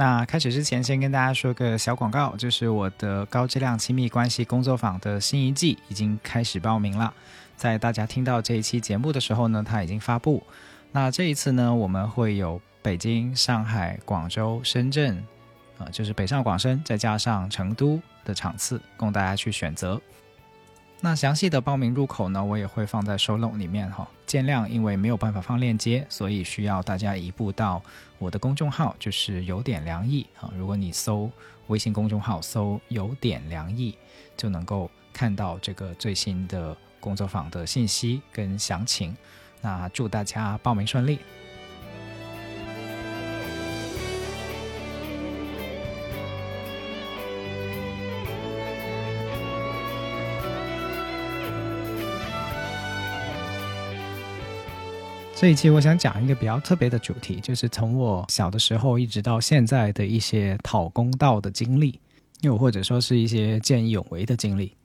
那开始之前，先跟大家说个小广告，就是我的高质量亲密关系工作坊的新一季已经开始报名了。在大家听到这一期节目的时候呢，它已经发布。那这一次呢，我们会有北京、上海、广州、深圳，呃，就是北上广深，再加上成都的场次，供大家去选择。那详细的报名入口呢，我也会放在收录里面哈。见谅，因为没有办法放链接，所以需要大家移步到我的公众号，就是有点良意啊。如果你搜微信公众号搜有点良意，就能够看到这个最新的工作坊的信息跟详情。那祝大家报名顺利。这一期我想讲一个比较特别的主题，就是从我小的时候一直到现在的一些讨公道的经历，又或者说是一些见义勇为的经历。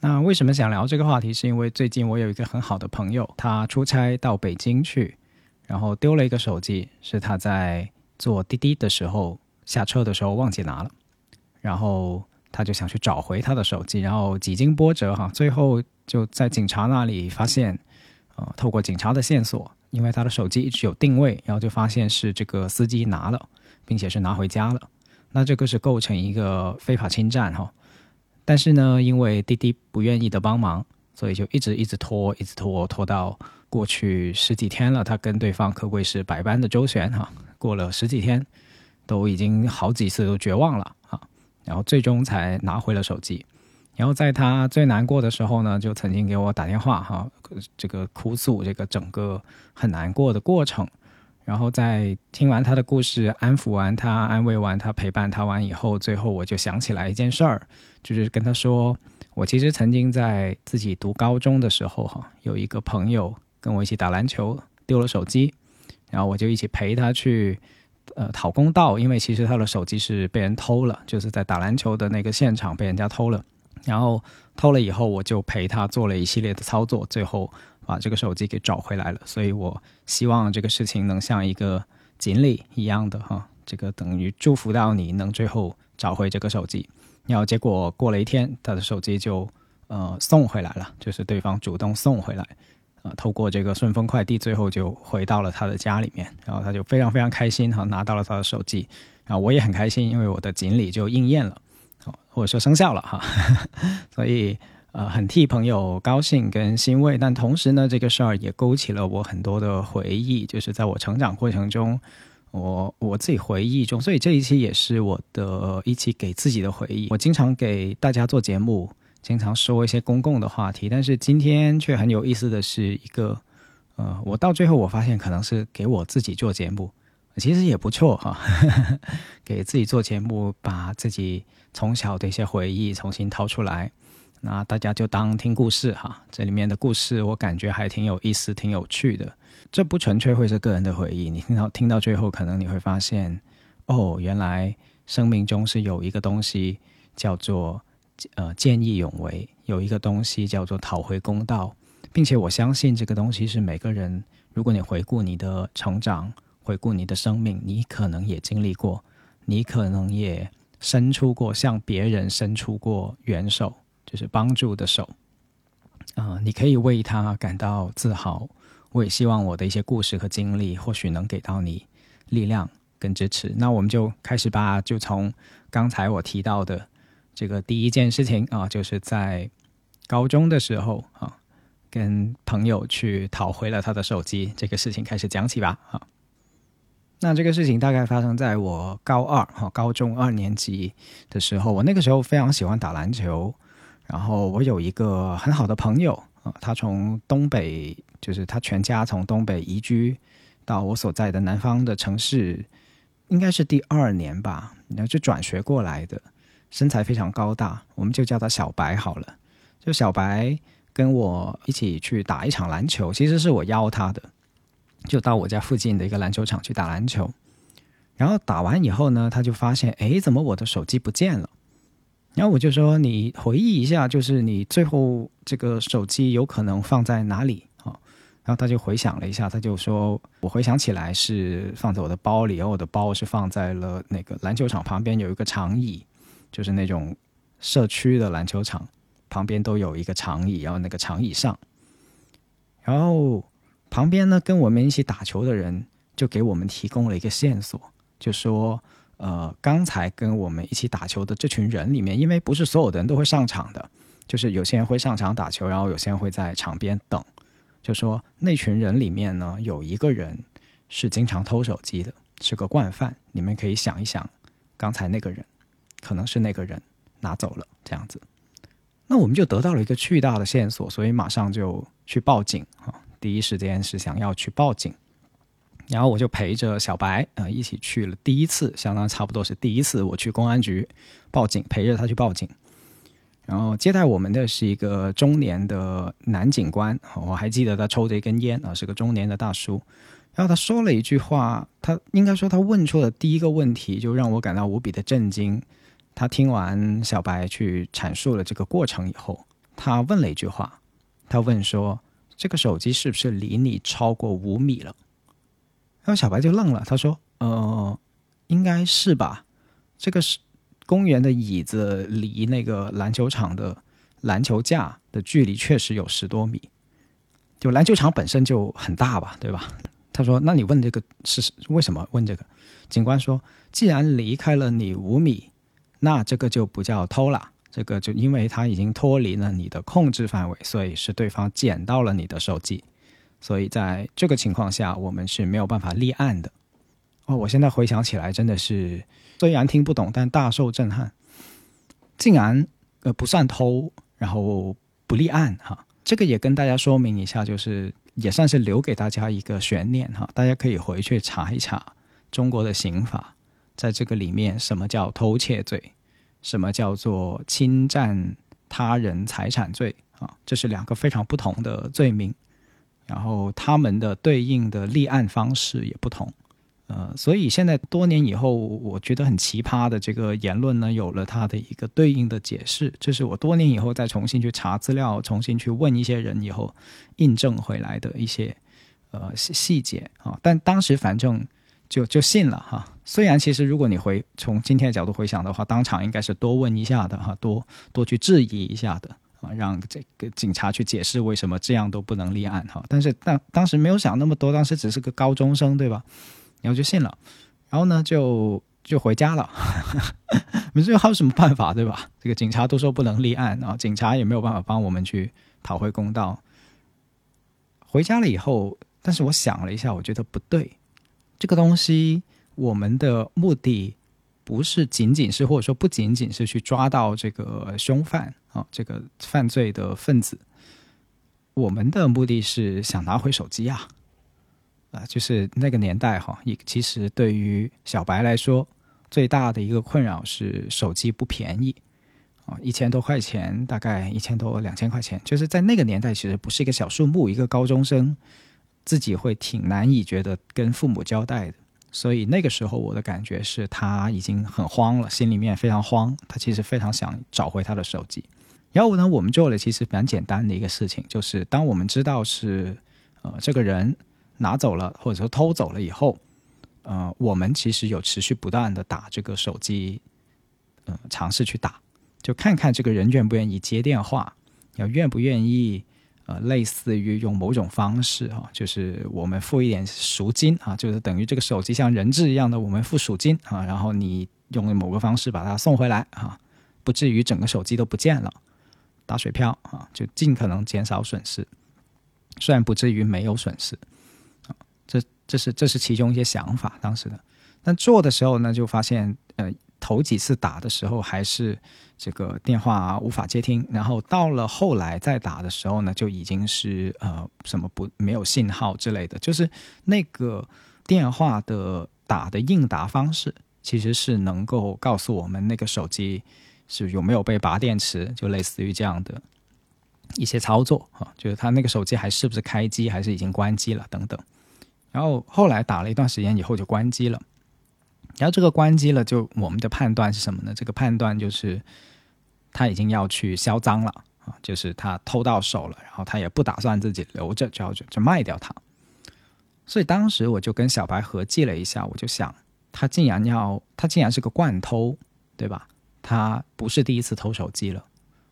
那为什么想聊这个话题？是因为最近我有一个很好的朋友，他出差到北京去，然后丢了一个手机，是他在坐滴滴的时候下车的时候忘记拿了，然后他就想去找回他的手机，然后几经波折哈，最后就在警察那里发现，呃，透过警察的线索。因为他的手机一直有定位，然后就发现是这个司机拿了，并且是拿回家了。那这个是构成一个非法侵占哈。但是呢，因为滴滴不愿意的帮忙，所以就一直一直拖，一直拖，拖到过去十几天了。他跟对方可谓是百般的周旋哈。过了十几天，都已经好几次都绝望了啊。然后最终才拿回了手机。然后在他最难过的时候呢，就曾经给我打电话哈，这个哭诉这个整个很难过的过程。然后在听完他的故事，安抚完他，安慰完他，陪伴他完以后，最后我就想起来一件事儿，就是跟他说，我其实曾经在自己读高中的时候哈，有一个朋友跟我一起打篮球丢了手机，然后我就一起陪他去呃讨公道，因为其实他的手机是被人偷了，就是在打篮球的那个现场被人家偷了。然后偷了以后，我就陪他做了一系列的操作，最后把这个手机给找回来了。所以我希望这个事情能像一个锦鲤一样的哈，这个等于祝福到你能最后找回这个手机。然后结果过了一天，他的手机就呃送回来了，就是对方主动送回来，呃，透过这个顺丰快递，最后就回到了他的家里面。然后他就非常非常开心哈，拿到了他的手机。然后我也很开心，因为我的锦鲤就应验了。或者说生效了哈，所以呃很替朋友高兴跟欣慰，但同时呢，这个事儿也勾起了我很多的回忆，就是在我成长过程中，我我自己回忆中，所以这一期也是我的一期给自己的回忆。我经常给大家做节目，经常说一些公共的话题，但是今天却很有意思的是一个，呃，我到最后我发现可能是给我自己做节目。其实也不错哈，给自己做节目，把自己从小的一些回忆重新掏出来，那大家就当听故事哈。这里面的故事我感觉还挺有意思、挺有趣的。这不纯粹会是个人的回忆，你听到听到最后，可能你会发现，哦，原来生命中是有一个东西叫做呃见义勇为，有一个东西叫做讨回公道，并且我相信这个东西是每个人，如果你回顾你的成长。回顾你的生命，你可能也经历过，你可能也伸出过向别人伸出过援手，就是帮助的手。啊，你可以为他感到自豪。我也希望我的一些故事和经历，或许能给到你力量跟支持。那我们就开始吧，就从刚才我提到的这个第一件事情啊，就是在高中的时候啊，跟朋友去讨回了他的手机这个事情开始讲起吧，啊。那这个事情大概发生在我高二哈，高中二年级的时候。我那个时候非常喜欢打篮球，然后我有一个很好的朋友啊，他从东北，就是他全家从东北移居到我所在的南方的城市，应该是第二年吧，然后就转学过来的，身材非常高大，我们就叫他小白好了。就小白跟我一起去打一场篮球，其实是我邀他的，就到我家附近的一个篮球场去打篮球。然后打完以后呢，他就发现，哎，怎么我的手机不见了？然后我就说，你回忆一下，就是你最后这个手机有可能放在哪里啊？然后他就回想了一下，他就说，我回想起来是放在我的包里，而我的包是放在了那个篮球场旁边有一个长椅，就是那种社区的篮球场旁边都有一个长椅，然后那个长椅上，然后旁边呢跟我们一起打球的人就给我们提供了一个线索。就说，呃，刚才跟我们一起打球的这群人里面，因为不是所有的人都会上场的，就是有些人会上场打球，然后有些人会在场边等。就说那群人里面呢，有一个人是经常偷手机的，是个惯犯。你们可以想一想，刚才那个人可能是那个人拿走了这样子。那我们就得到了一个巨大的线索，所以马上就去报警啊！第一时间是想要去报警。然后我就陪着小白啊一起去了第一次，相当差不多是第一次我去公安局报警，陪着他去报警。然后接待我们的是一个中年的男警官，我还记得他抽着一根烟啊，是个中年的大叔。然后他说了一句话，他应该说他问出的第一个问题就让我感到无比的震惊。他听完小白去阐述了这个过程以后，他问了一句话，他问说：“这个手机是不是离你超过五米了？”然后小白就愣了，他说：“呃，应该是吧。这个是公园的椅子离那个篮球场的篮球架的距离确实有十多米，就篮球场本身就很大吧，对吧？”他说：“那你问这个是为什么？问这个？”警官说：“既然离开了你五米，那这个就不叫偷了。这个就因为他已经脱离了你的控制范围，所以是对方捡到了你的手机。”所以在这个情况下，我们是没有办法立案的。哦，我现在回想起来，真的是虽然听不懂，但大受震撼。竟然呃不算偷，然后不立案哈。这个也跟大家说明一下，就是也算是留给大家一个悬念哈。大家可以回去查一查中国的刑法，在这个里面什么叫偷窃罪，什么叫做侵占他人财产罪啊？这是两个非常不同的罪名。然后他们的对应的立案方式也不同，呃，所以现在多年以后，我觉得很奇葩的这个言论呢，有了它的一个对应的解释。这是我多年以后再重新去查资料，重新去问一些人以后印证回来的一些呃细节啊。但当时反正就就信了哈。虽然其实如果你回从今天的角度回想的话，当场应该是多问一下的哈，多多去质疑一下的。啊，让这个警察去解释为什么这样都不能立案哈，但是当当时没有想那么多，当时只是个高中生对吧？然后就信了，然后呢就就回家了，没有还有什么办法对吧？这个警察都说不能立案啊，警察也没有办法帮我们去讨回公道。回家了以后，但是我想了一下，我觉得不对，这个东西我们的目的。不是仅仅是，或者说不仅仅是去抓到这个凶犯啊，这个犯罪的分子。我们的目的是想拿回手机啊，啊，就是那个年代哈，一其实对于小白来说，最大的一个困扰是手机不便宜啊，一千多块钱，大概一千多两千块钱，就是在那个年代其实不是一个小数目，一个高中生自己会挺难以觉得跟父母交代的。所以那个时候我的感觉是他已经很慌了，心里面非常慌。他其实非常想找回他的手机。然后呢，我们做了其实蛮简单的一个事情，就是当我们知道是呃这个人拿走了或者说偷走了以后，呃，我们其实有持续不断的打这个手机，嗯，尝试去打，就看看这个人愿不愿意接电话，要愿不愿意。类似于用某种方式哈，就是我们付一点赎金啊，就是等于这个手机像人质一样的，我们付赎金啊，然后你用某个方式把它送回来啊，不至于整个手机都不见了，打水漂啊，就尽可能减少损失，虽然不至于没有损失啊，这这是这是其中一些想法，当时的，但做的时候呢，就发现呃。头几次打的时候还是这个电话无法接听，然后到了后来再打的时候呢，就已经是呃什么不没有信号之类的，就是那个电话的打的应答方式其实是能够告诉我们那个手机是有没有被拔电池，就类似于这样的一些操作啊，就是他那个手机还是不是开机，还是已经关机了等等。然后后来打了一段时间以后就关机了。然后这个关机了，就我们的判断是什么呢？这个判断就是他已经要去销赃了啊，就是他偷到手了，然后他也不打算自己留着，就要就卖掉它。所以当时我就跟小白合计了一下，我就想，他竟然要，他竟然是个惯偷，对吧？他不是第一次偷手机了，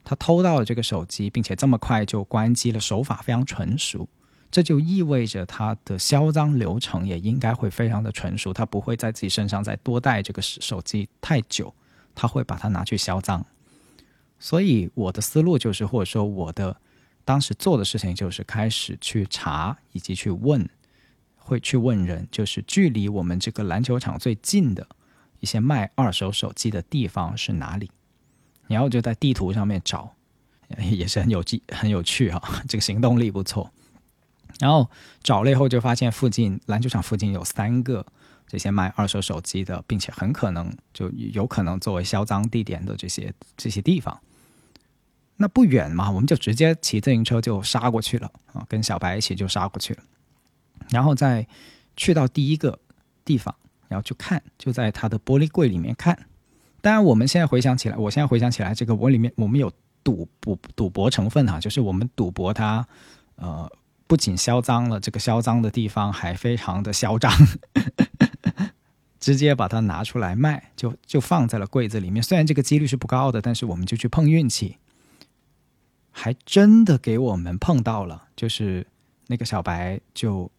他偷到了这个手机，并且这么快就关机了，手法非常纯熟。这就意味着他的销赃流程也应该会非常的纯熟，他不会在自己身上再多带这个手机太久，他会把它拿去销赃。所以我的思路就是，或者说我的当时做的事情就是开始去查以及去问，会去问人，就是距离我们这个篮球场最近的一些卖二手手机的地方是哪里，然后就在地图上面找，也是很有记很有趣哈，这个行动力不错。然后找了以后，就发现附近篮球场附近有三个这些卖二手手机的，并且很可能就有可能作为销赃地点的这些这些地方。那不远嘛，我们就直接骑自行车就杀过去了啊，跟小白一起就杀过去了。然后再去到第一个地方，然后去看，就在他的玻璃柜里面看。当然，我们现在回想起来，我现在回想起来，这个我里面我们有赌赌赌博成分哈，就是我们赌博他呃。不仅销赃了，这个销赃的地方还非常的嚣张，直接把它拿出来卖，就就放在了柜子里面。虽然这个几率是不高的，但是我们就去碰运气，还真的给我们碰到了。就是那个小白就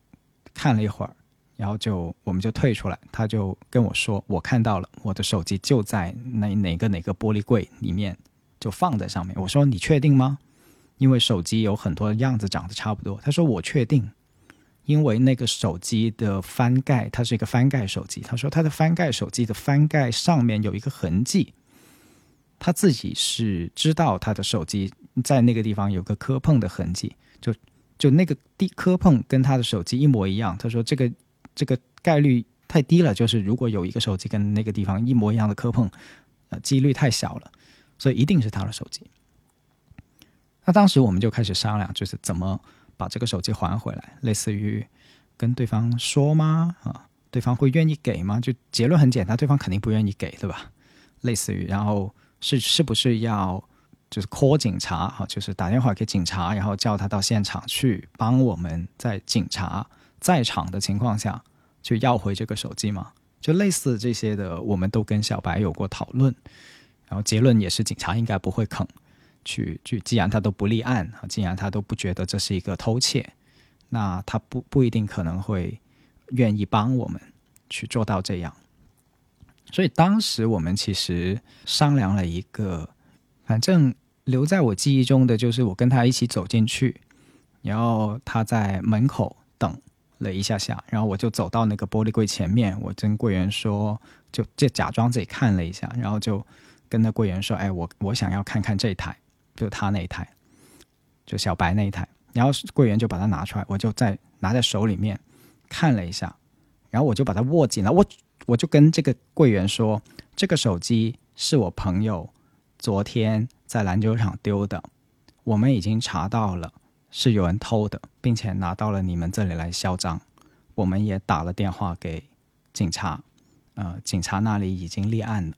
看了一会儿，然后就我们就退出来，他就跟我说：“我看到了，我的手机就在哪哪个哪个玻璃柜里面，就放在上面。”我说：“你确定吗？”因为手机有很多样子长得差不多，他说我确定，因为那个手机的翻盖，它是一个翻盖手机。他说他的翻盖手机的翻盖上面有一个痕迹，他自己是知道他的手机在那个地方有个磕碰的痕迹，就就那个地磕碰跟他的手机一模一样。他说这个这个概率太低了，就是如果有一个手机跟那个地方一模一样的磕碰，呃，几率太小了，所以一定是他的手机。那当时我们就开始商量，就是怎么把这个手机还回来，类似于跟对方说吗？啊，对方会愿意给吗？就结论很简单，对方肯定不愿意给，对吧？类似于，然后是是不是要就是 call 警察？哈，就是打电话给警察，然后叫他到现场去帮我们在警察在场的情况下去要回这个手机吗？就类似这些的，我们都跟小白有过讨论，然后结论也是警察应该不会坑。去去，既然他都不立案啊，既然他都不觉得这是一个偷窃，那他不不一定可能会愿意帮我们去做到这样。所以当时我们其实商量了一个，反正留在我记忆中的就是我跟他一起走进去，然后他在门口等了一下下，然后我就走到那个玻璃柜前面，我跟柜员说，就就假装自己看了一下，然后就跟那柜员说：“哎，我我想要看看这台。”就他那一台，就小白那一台，然后柜员就把它拿出来，我就在拿在手里面看了一下，然后我就把它握紧了，我我就跟这个柜员说，这个手机是我朋友昨天在篮球场丢的，我们已经查到了是有人偷的，并且拿到了你们这里来销赃，我们也打了电话给警察，呃，警察那里已经立案了，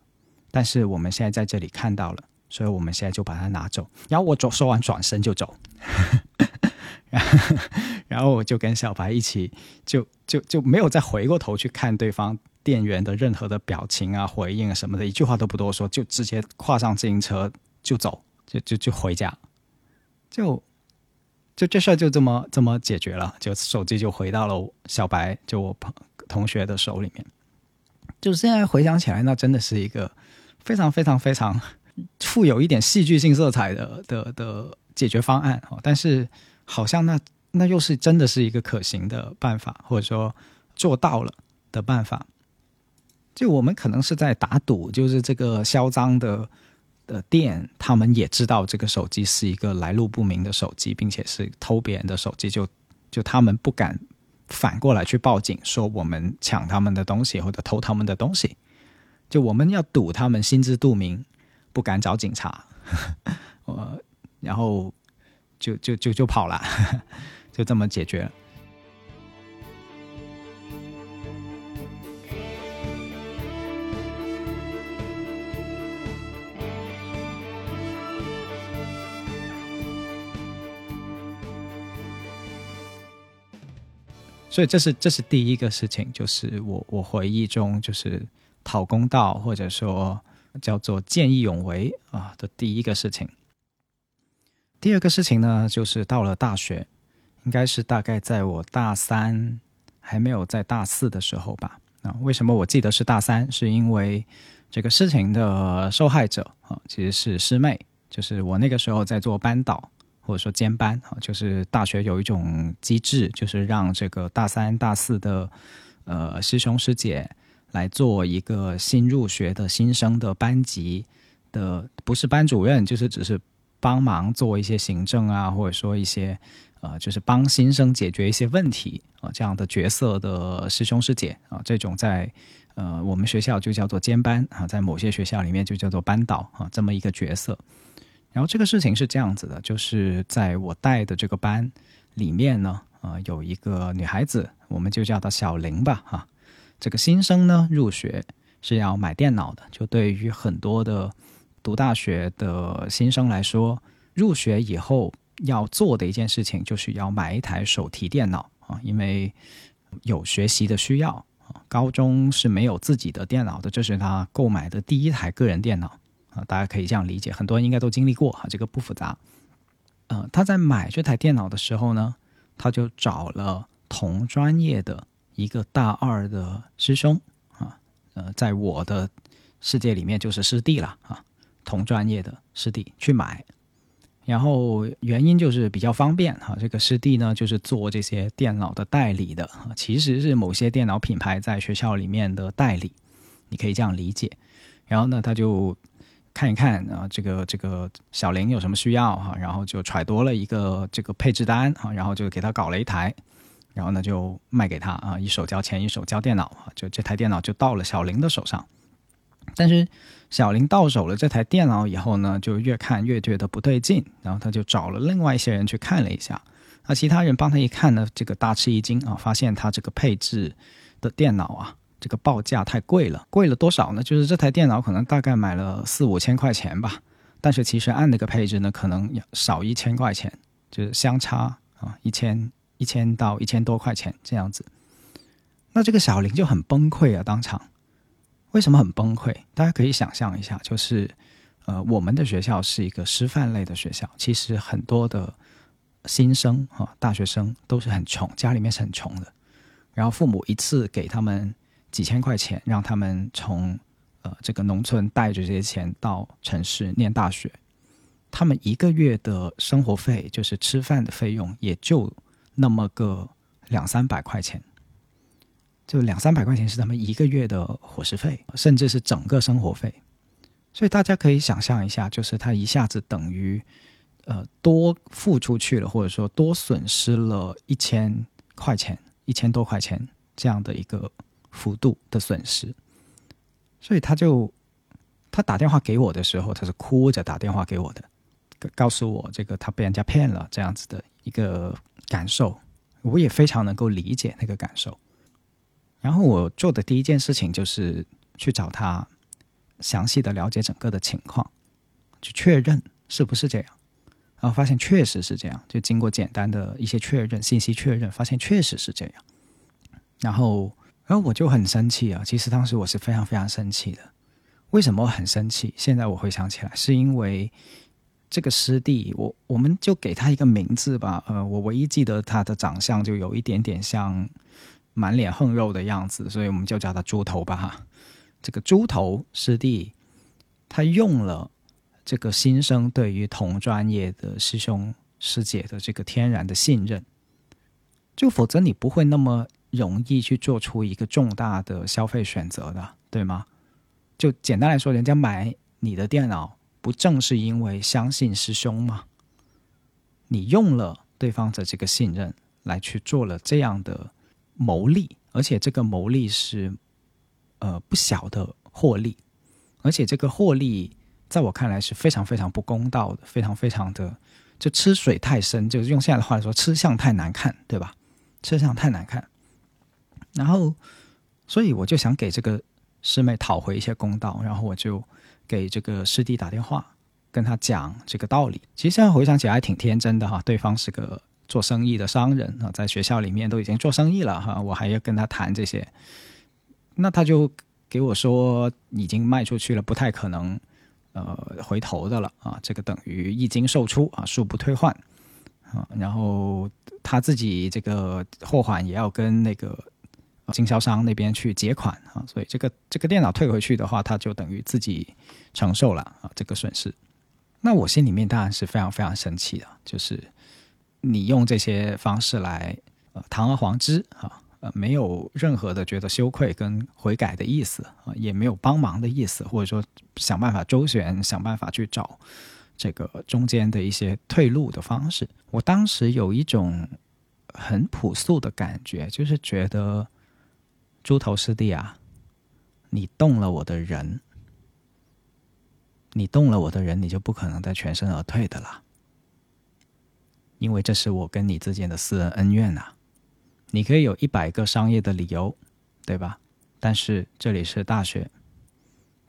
但是我们现在在这里看到了。所以我们现在就把它拿走，然后我走说完转身就走，然后我就跟小白一起，就就就没有再回过头去看对方店员的任何的表情啊、回应啊什么的，一句话都不多说，就直接跨上自行车就走，就就就回家，就就这事儿就这么这么解决了，就手机就回到了小白就我朋同学的手里面，就现在回想起来，那真的是一个非常非常非常。富有一点戏剧性色彩的的的解决方案哦，但是好像那那又是真的是一个可行的办法，或者说做到了的办法。就我们可能是在打赌，就是这个销赃的的店，他们也知道这个手机是一个来路不明的手机，并且是偷别人的手机，就就他们不敢反过来去报警，说我们抢他们的东西或者偷他们的东西。就我们要赌他们心知肚明。不敢找警察，我然后就就就就跑了，就这么解决了。所以这是这是第一个事情，就是我我回忆中就是讨公道或者说叫做见义勇为啊的第一个事情。第二个事情呢，就是到了大学，应该是大概在我大三还没有在大四的时候吧。啊，为什么我记得是大三？是因为这个事情的受害者啊，其实是师妹，就是我那个时候在做班导。或者说兼班啊，就是大学有一种机制，就是让这个大三、大四的呃师兄师姐来做一个新入学的新生的班级的，不是班主任，就是只是帮忙做一些行政啊，或者说一些呃，就是帮新生解决一些问题啊这样的角色的师兄师姐啊，这种在呃我们学校就叫做兼班啊，在某些学校里面就叫做班导啊，这么一个角色。然后这个事情是这样子的，就是在我带的这个班里面呢，呃，有一个女孩子，我们就叫她小玲吧，哈。这个新生呢入学是要买电脑的，就对于很多的读大学的新生来说，入学以后要做的一件事情就是要买一台手提电脑啊，因为有学习的需要啊。高中是没有自己的电脑的，这是他购买的第一台个人电脑。啊，大家可以这样理解，很多人应该都经历过哈，这个不复杂。呃，他在买这台电脑的时候呢，他就找了同专业的一个大二的师兄啊，呃，在我的世界里面就是师弟了啊，同专业的师弟去买，然后原因就是比较方便哈，这个师弟呢就是做这些电脑的代理的，其实是某些电脑品牌在学校里面的代理，你可以这样理解。然后呢，他就。看一看啊，这个这个小林有什么需要哈，然后就揣多了一个这个配置单啊，然后就给他搞了一台，然后呢就卖给他啊，一手交钱一手交电脑啊，就这台电脑就到了小林的手上。但是小林到手了这台电脑以后呢，就越看越觉得不对劲，然后他就找了另外一些人去看了一下，那其他人帮他一看呢，这个大吃一惊啊，发现他这个配置的电脑啊。这个报价太贵了，贵了多少呢？就是这台电脑可能大概买了四五千块钱吧，但是其实按那个配置呢，可能要少一千块钱，就是相差啊一千一千到一千多块钱这样子。那这个小林就很崩溃啊，当场。为什么很崩溃？大家可以想象一下，就是呃，我们的学校是一个师范类的学校，其实很多的新生啊，大学生都是很穷，家里面是很穷的，然后父母一次给他们。几千块钱让他们从呃这个农村带着这些钱到城市念大学，他们一个月的生活费就是吃饭的费用也就那么个两三百块钱，就两三百块钱是他们一个月的伙食费，甚至是整个生活费。所以大家可以想象一下，就是他一下子等于呃多付出去了，或者说多损失了一千块钱，一千多块钱这样的一个。幅度的损失，所以他就他打电话给我的时候，他是哭着打电话给我的，告诉我这个他被人家骗了这样子的一个感受，我也非常能够理解那个感受。然后我做的第一件事情就是去找他，详细的了解整个的情况，去确认是不是这样，然后发现确实是这样，就经过简单的一些确认信息确认，发现确实是这样，然后。然后我就很生气啊！其实当时我是非常非常生气的。为什么很生气？现在我回想起来，是因为这个师弟，我我们就给他一个名字吧。呃，我唯一记得他的长相就有一点点像满脸横肉的样子，所以我们就叫他猪头吧。哈，这个猪头师弟，他用了这个新生对于同专业的师兄师姐的这个天然的信任，就否则你不会那么。容易去做出一个重大的消费选择的，对吗？就简单来说，人家买你的电脑，不正是因为相信师兄吗？你用了对方的这个信任来去做了这样的牟利，而且这个牟利是呃不小的获利，而且这个获利在我看来是非常非常不公道的，非常非常的就吃水太深，就是用现在的话来说，吃相太难看，对吧？吃相太难看。然后，所以我就想给这个师妹讨回一些公道，然后我就给这个师弟打电话，跟他讲这个道理。其实现在回想起来还挺天真的哈，对方是个做生意的商人啊，在学校里面都已经做生意了哈，我还要跟他谈这些，那他就给我说已经卖出去了，不太可能。呃，回头的了啊，这个等于一经售出啊，恕不退换啊。然后他自己这个货款也要跟那个经销商那边去结款啊，所以这个这个电脑退回去的话，他就等于自己承受了啊这个损失。那我心里面当然是非常非常生气的，就是你用这些方式来呃堂而皇之啊。呃，没有任何的觉得羞愧跟悔改的意思啊，也没有帮忙的意思，或者说想办法周旋，想办法去找这个中间的一些退路的方式。我当时有一种很朴素的感觉，就是觉得猪头师弟啊，你动了我的人，你动了我的人，你就不可能再全身而退的啦，因为这是我跟你之间的私人恩怨呐。你可以有一百个商业的理由，对吧？但是这里是大学，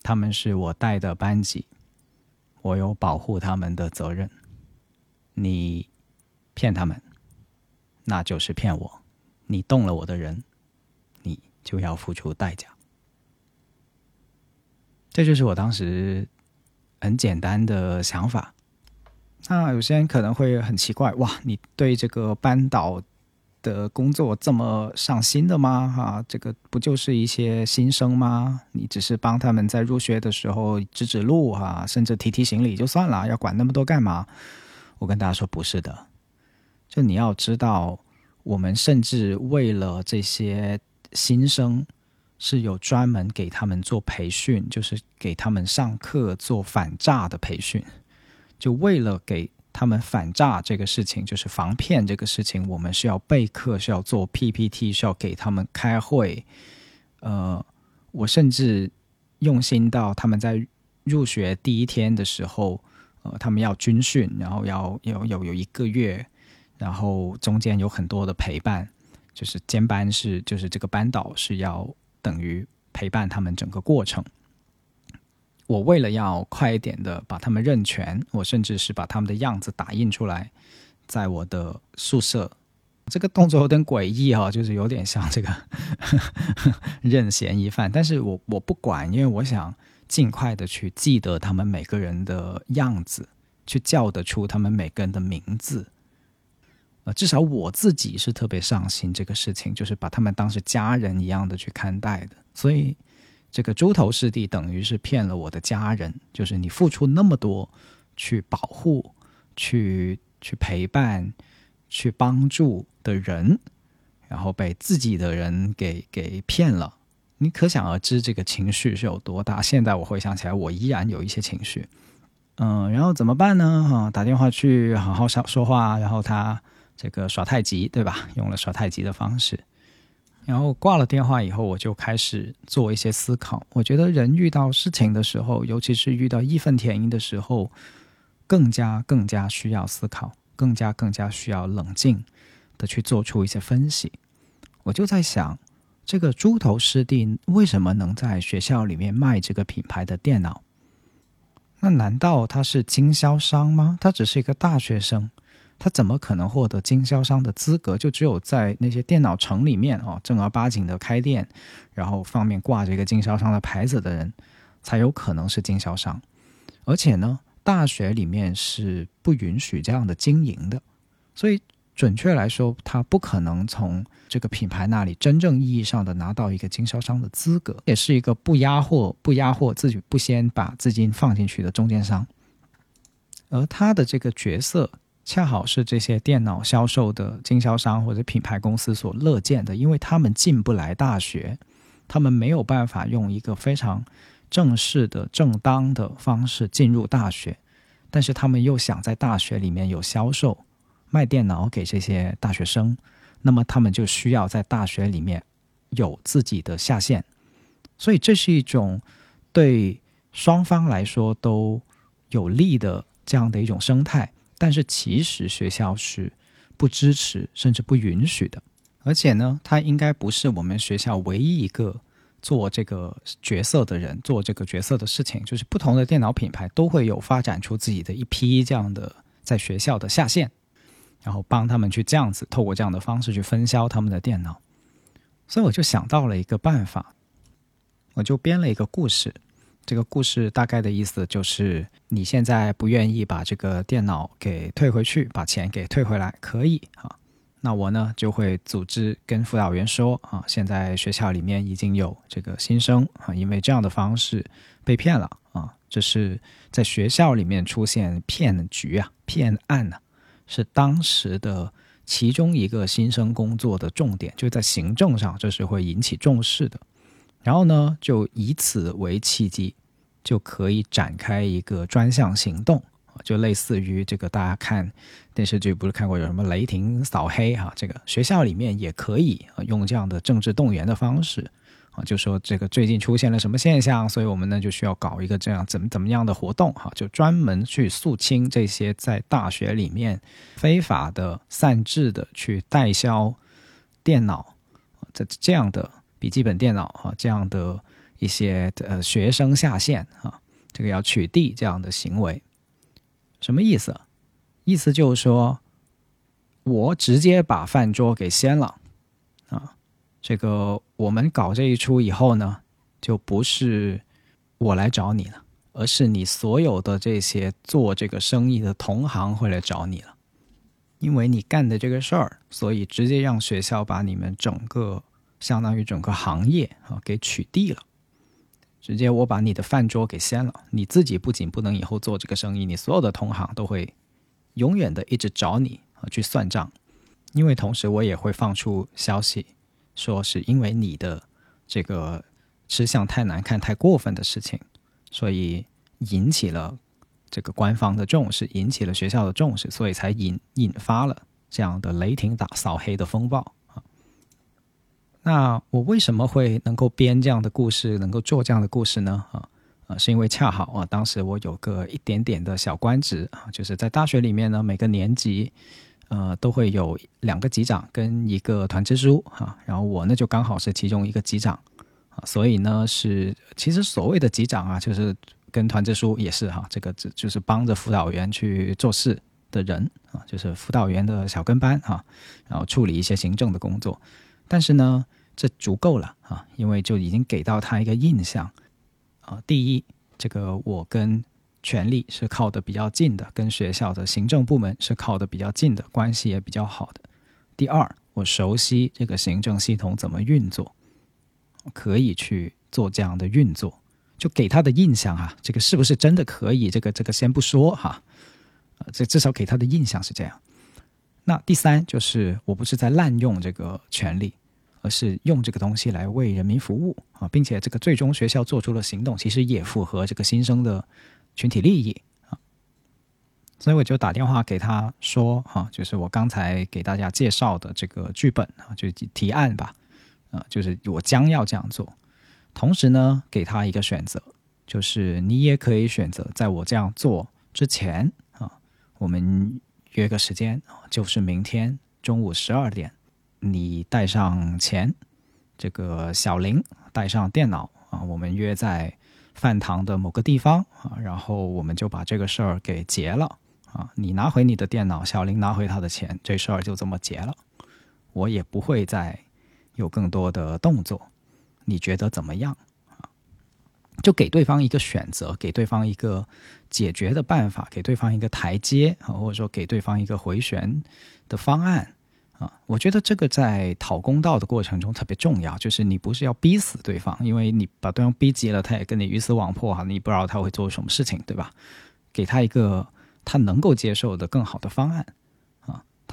他们是我带的班级，我有保护他们的责任。你骗他们，那就是骗我。你动了我的人，就要付出代价。这就是我当时很简单的想法。那有些人可能会很奇怪，哇，你对这个班导。的工作这么上心的吗？哈，这个不就是一些新生吗？你只是帮他们在入学的时候指指路哈，甚至提提行李就算了，要管那么多干嘛？我跟大家说不是的，就你要知道，我们甚至为了这些新生是有专门给他们做培训，就是给他们上课做反诈的培训，就为了给。他们反诈这个事情，就是防骗这个事情，我们是要备课，是要做 PPT，是要给他们开会。呃，我甚至用心到他们在入学第一天的时候，呃，他们要军训，然后要要有有一个月，然后中间有很多的陪伴，就是兼班是就是这个班导是要等于陪伴他们整个过程。我为了要快一点的把他们认全，我甚至是把他们的样子打印出来，在我的宿舍。这个动作有点诡异哈，就是有点像这个认嫌疑犯。但是我我不管，因为我想尽快的去记得他们每个人的样子，去叫得出他们每个人的名字。呃，至少我自己是特别上心这个事情，就是把他们当是家人一样的去看待的。所以。这个猪头师弟等于是骗了我的家人，就是你付出那么多去保护、去去陪伴、去帮助的人，然后被自己的人给给骗了，你可想而知这个情绪是有多大。现在我回想起来，我依然有一些情绪。嗯，然后怎么办呢？哈，打电话去好好说说话，然后他这个耍太极，对吧？用了耍太极的方式。然后挂了电话以后，我就开始做一些思考。我觉得人遇到事情的时候，尤其是遇到义愤填膺的时候，更加更加需要思考，更加更加需要冷静的去做出一些分析。我就在想，这个猪头师弟为什么能在学校里面卖这个品牌的电脑？那难道他是经销商吗？他只是一个大学生。他怎么可能获得经销商的资格？就只有在那些电脑城里面哦，正儿八经的开店，然后上面挂着一个经销商的牌子的人，才有可能是经销商。而且呢，大学里面是不允许这样的经营的，所以准确来说，他不可能从这个品牌那里真正意义上的拿到一个经销商的资格，也是一个不压货、不压货、自己不先把资金放进去的中间商。而他的这个角色。恰好是这些电脑销售的经销商或者品牌公司所乐见的，因为他们进不来大学，他们没有办法用一个非常正式的、正当的方式进入大学，但是他们又想在大学里面有销售、卖电脑给这些大学生，那么他们就需要在大学里面有自己的下线，所以这是一种对双方来说都有利的这样的一种生态。但是其实学校是不支持甚至不允许的。而且呢，他应该不是我们学校唯一一个做这个角色的人，做这个角色的事情。就是不同的电脑品牌都会有发展出自己的一批这样的在学校的下线，然后帮他们去这样子透过这样的方式去分销他们的电脑。所以我就想到了一个办法，我就编了一个故事。这个故事大概的意思就是，你现在不愿意把这个电脑给退回去，把钱给退回来，可以啊。那我呢就会组织跟辅导员说啊，现在学校里面已经有这个新生啊，因为这样的方式被骗了啊。这是在学校里面出现骗局啊、骗案呢，是当时的。其中一个新生工作的重点，就在行政上，这是会引起重视的。然后呢，就以此为契机，就可以展开一个专项行动就类似于这个大家看电视剧不是看过有什么雷霆扫黑哈？这个学校里面也可以用这样的政治动员的方式。啊，就说这个最近出现了什么现象，所以我们呢就需要搞一个这样怎么怎么样的活动哈，就专门去肃清这些在大学里面非法的擅自的去代销电脑，这这样的笔记本电脑啊，这样的一些呃学生下线啊，这个要取缔这样的行为，什么意思？意思就是说我直接把饭桌给掀了啊。这个我们搞这一出以后呢，就不是我来找你了，而是你所有的这些做这个生意的同行会来找你了，因为你干的这个事儿，所以直接让学校把你们整个相当于整个行业啊给取缔了，直接我把你的饭桌给掀了，你自己不仅不能以后做这个生意，你所有的同行都会永远的一直找你啊去算账，因为同时我也会放出消息。说是因为你的这个吃相太难看、太过分的事情，所以引起了这个官方的重视，引起了学校的重视，所以才引引发了这样的雷霆打扫黑的风暴。那我为什么会能够编这样的故事，能够做这样的故事呢？啊啊，是因为恰好啊，当时我有个一点点的小官职啊，就是在大学里面呢，每个年级。呃，都会有两个级长跟一个团支书哈，然后我呢就刚好是其中一个级长啊，所以呢是其实所谓的级长啊，就是跟团支书也是哈，这个就就是帮着辅导员去做事的人啊，就是辅导员的小跟班哈，然后处理一些行政的工作，但是呢这足够了啊，因为就已经给到他一个印象啊，第一，这个我跟。权力是靠的比较近的，跟学校的行政部门是靠的比较近的，关系也比较好的。第二，我熟悉这个行政系统怎么运作，可以去做这样的运作，就给他的印象啊，这个是不是真的可以？这个这个先不说哈，呃，这至少给他的印象是这样。那第三就是我不是在滥用这个权利，而是用这个东西来为人民服务啊，并且这个最终学校做出了行动，其实也符合这个新生的。群体利益啊，所以我就打电话给他说，哈，就是我刚才给大家介绍的这个剧本啊，就提案吧，啊，就是我将要这样做。同时呢，给他一个选择，就是你也可以选择在我这样做之前啊，我们约个时间就是明天中午十二点，你带上钱，这个小林带上电脑啊，我们约在。饭堂的某个地方啊，然后我们就把这个事儿给结了啊。你拿回你的电脑，小林拿回他的钱，这事儿就这么结了。我也不会再有更多的动作。你觉得怎么样啊？就给对方一个选择，给对方一个解决的办法，给对方一个台阶啊，或者说给对方一个回旋的方案。啊，我觉得这个在讨公道的过程中特别重要，就是你不是要逼死对方，因为你把对方逼急了，他也跟你鱼死网破哈，你不知道他会做什么事情，对吧？给他一个他能够接受的更好的方案。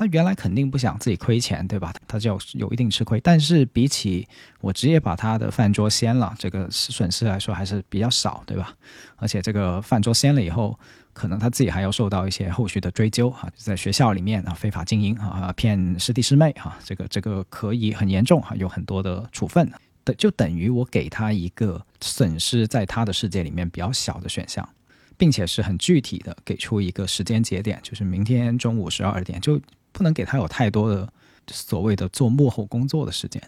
他原来肯定不想自己亏钱，对吧？他就有一定吃亏，但是比起我直接把他的饭桌掀了，这个损失来说还是比较少，对吧？而且这个饭桌掀了以后，可能他自己还要受到一些后续的追究哈，在学校里面啊非法经营啊骗师弟师妹哈，这个这个可以很严重哈，有很多的处分的，就等于我给他一个损失在他的世界里面比较小的选项。并且是很具体的给出一个时间节点，就是明天中午十二点，就不能给他有太多的所谓的做幕后工作的时间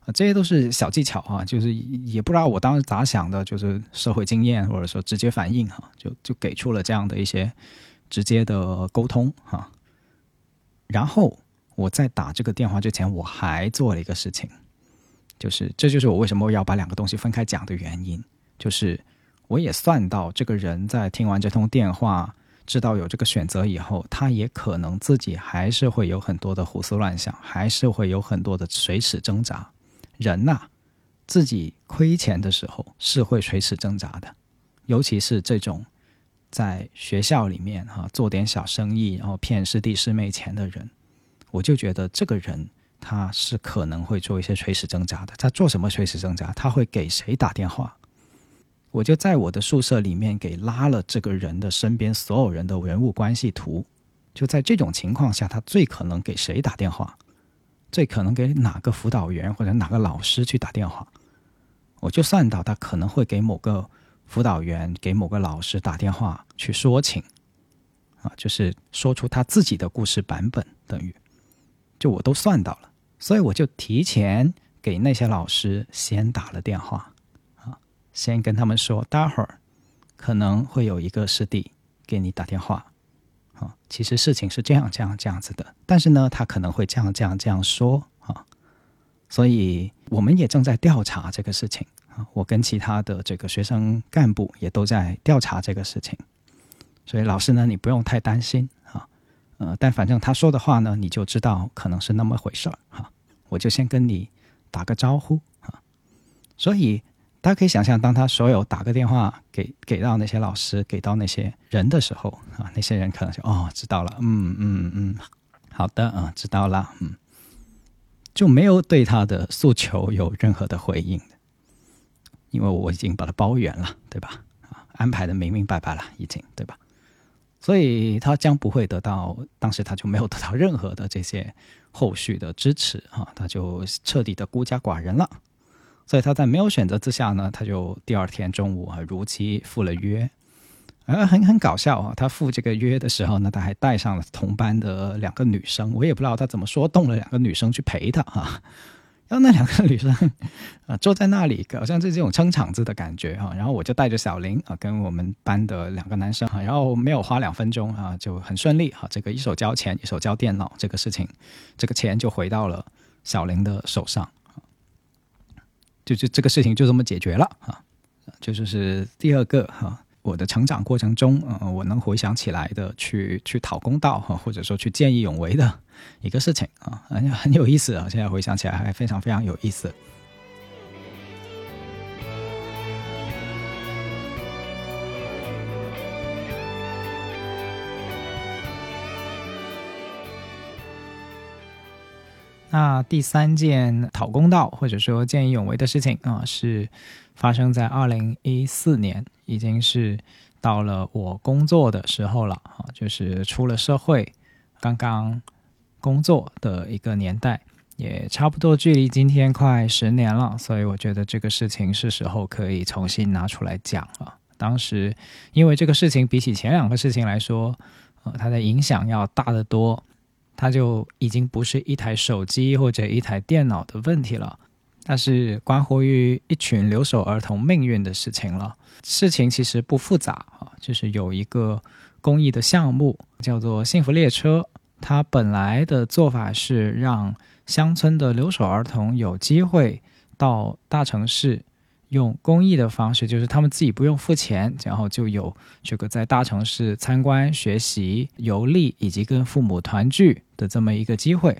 啊，这些都是小技巧啊，就是也不知道我当时咋想的，就是社会经验或者说直接反应哈，就就给出了这样的一些直接的沟通哈。然后我在打这个电话之前，我还做了一个事情，就是这就是我为什么要把两个东西分开讲的原因，就是。我也算到这个人在听完这通电话，知道有这个选择以后，他也可能自己还是会有很多的胡思乱想，还是会有很多的垂死挣扎。人呐，自己亏钱的时候是会垂死挣扎的，尤其是这种在学校里面哈做点小生意，然后骗师弟师妹钱的人，我就觉得这个人他是可能会做一些垂死挣扎的。他做什么垂死挣扎？他会给谁打电话？我就在我的宿舍里面给拉了这个人的身边所有人的人物关系图，就在这种情况下，他最可能给谁打电话？最可能给哪个辅导员或者哪个老师去打电话？我就算到他可能会给某个辅导员、给某个老师打电话去说情，啊，就是说出他自己的故事版本，等于就我都算到了，所以我就提前给那些老师先打了电话。先跟他们说，待会儿可能会有一个师弟给你打电话，啊，其实事情是这样这样这样子的，但是呢，他可能会这样这样这样说。啊，所以我们也正在调查这个事情。啊，我跟其他的这个学生干部也都在调查这个事情，所以老师呢，你不用太担心。啊，呃，但反正他说的话呢，你就知道可能是那么回事儿。哈，我就先跟你打个招呼。啊，所以。大家可以想象，当他所有打个电话给给到那些老师，给到那些人的时候啊，那些人可能就哦知道了，嗯嗯嗯，好的啊，知道了，嗯，就没有对他的诉求有任何的回应，因为我已经把他包圆了，对吧？啊，安排的明明白白了，已经对吧？所以他将不会得到，当时他就没有得到任何的这些后续的支持啊，他就彻底的孤家寡人了。所以他在没有选择之下呢，他就第二天中午啊如期赴了约，呃，很很搞笑啊。他赴这个约的时候呢，他还带上了同班的两个女生，我也不知道他怎么说动了两个女生去陪他啊。然后那两个女生啊坐在那里，好像是这种撑场子的感觉哈。然后我就带着小林啊跟我们班的两个男生啊，然后没有花两分钟啊就很顺利哈。这个一手交钱一手交电脑，这个事情，这个钱就回到了小林的手上。就就这个事情就这么解决了啊，就是是第二个哈，我的成长过程中，呃，我能回想起来的，去去讨公道哈，或者说去见义勇为的一个事情啊，很很有意思啊，现在回想起来还非常非常有意思。那第三件讨公道或者说见义勇为的事情啊，是发生在二零一四年，已经是到了我工作的时候了啊，就是出了社会，刚刚工作的一个年代，也差不多距离今天快十年了，所以我觉得这个事情是时候可以重新拿出来讲了。当时因为这个事情比起前两个事情来说，呃，它的影响要大得多。它就已经不是一台手机或者一台电脑的问题了，它是关乎于一群留守儿童命运的事情了。事情其实不复杂啊，就是有一个公益的项目叫做“幸福列车”，它本来的做法是让乡村的留守儿童有机会到大城市。用公益的方式，就是他们自己不用付钱，然后就有这个在大城市参观、学习、游历以及跟父母团聚的这么一个机会，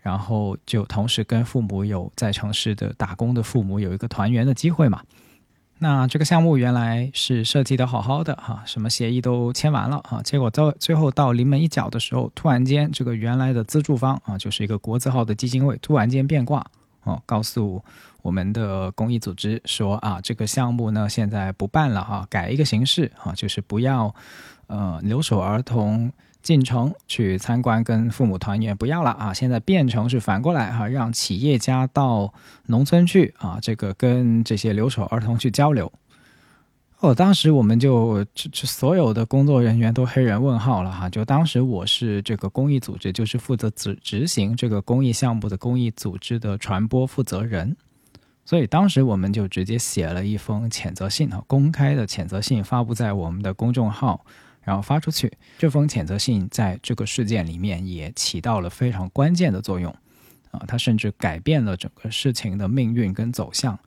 然后就同时跟父母有在城市的打工的父母有一个团圆的机会嘛。那这个项目原来是设计的好好的哈，什么协议都签完了哈，结果到最后到临门一脚的时候，突然间这个原来的资助方啊，就是一个国字号的基金会，突然间变卦哦，告诉。我们的公益组织说啊，这个项目呢现在不办了哈，改一个形式啊，就是不要呃留守儿童进城去参观跟父母团圆，不要了啊，现在变成是反过来哈，让企业家到农村去啊，这个跟这些留守儿童去交流。哦，当时我们就就就所有的工作人员都黑人问号了哈。就当时我是这个公益组织，就是负责执执行这个公益项目的公益组织的传播负责人，所以当时我们就直接写了一封谴责信啊，公开的谴责信发布在我们的公众号，然后发出去。这封谴责信在这个事件里面也起到了非常关键的作用啊，它甚至改变了整个事情的命运跟走向，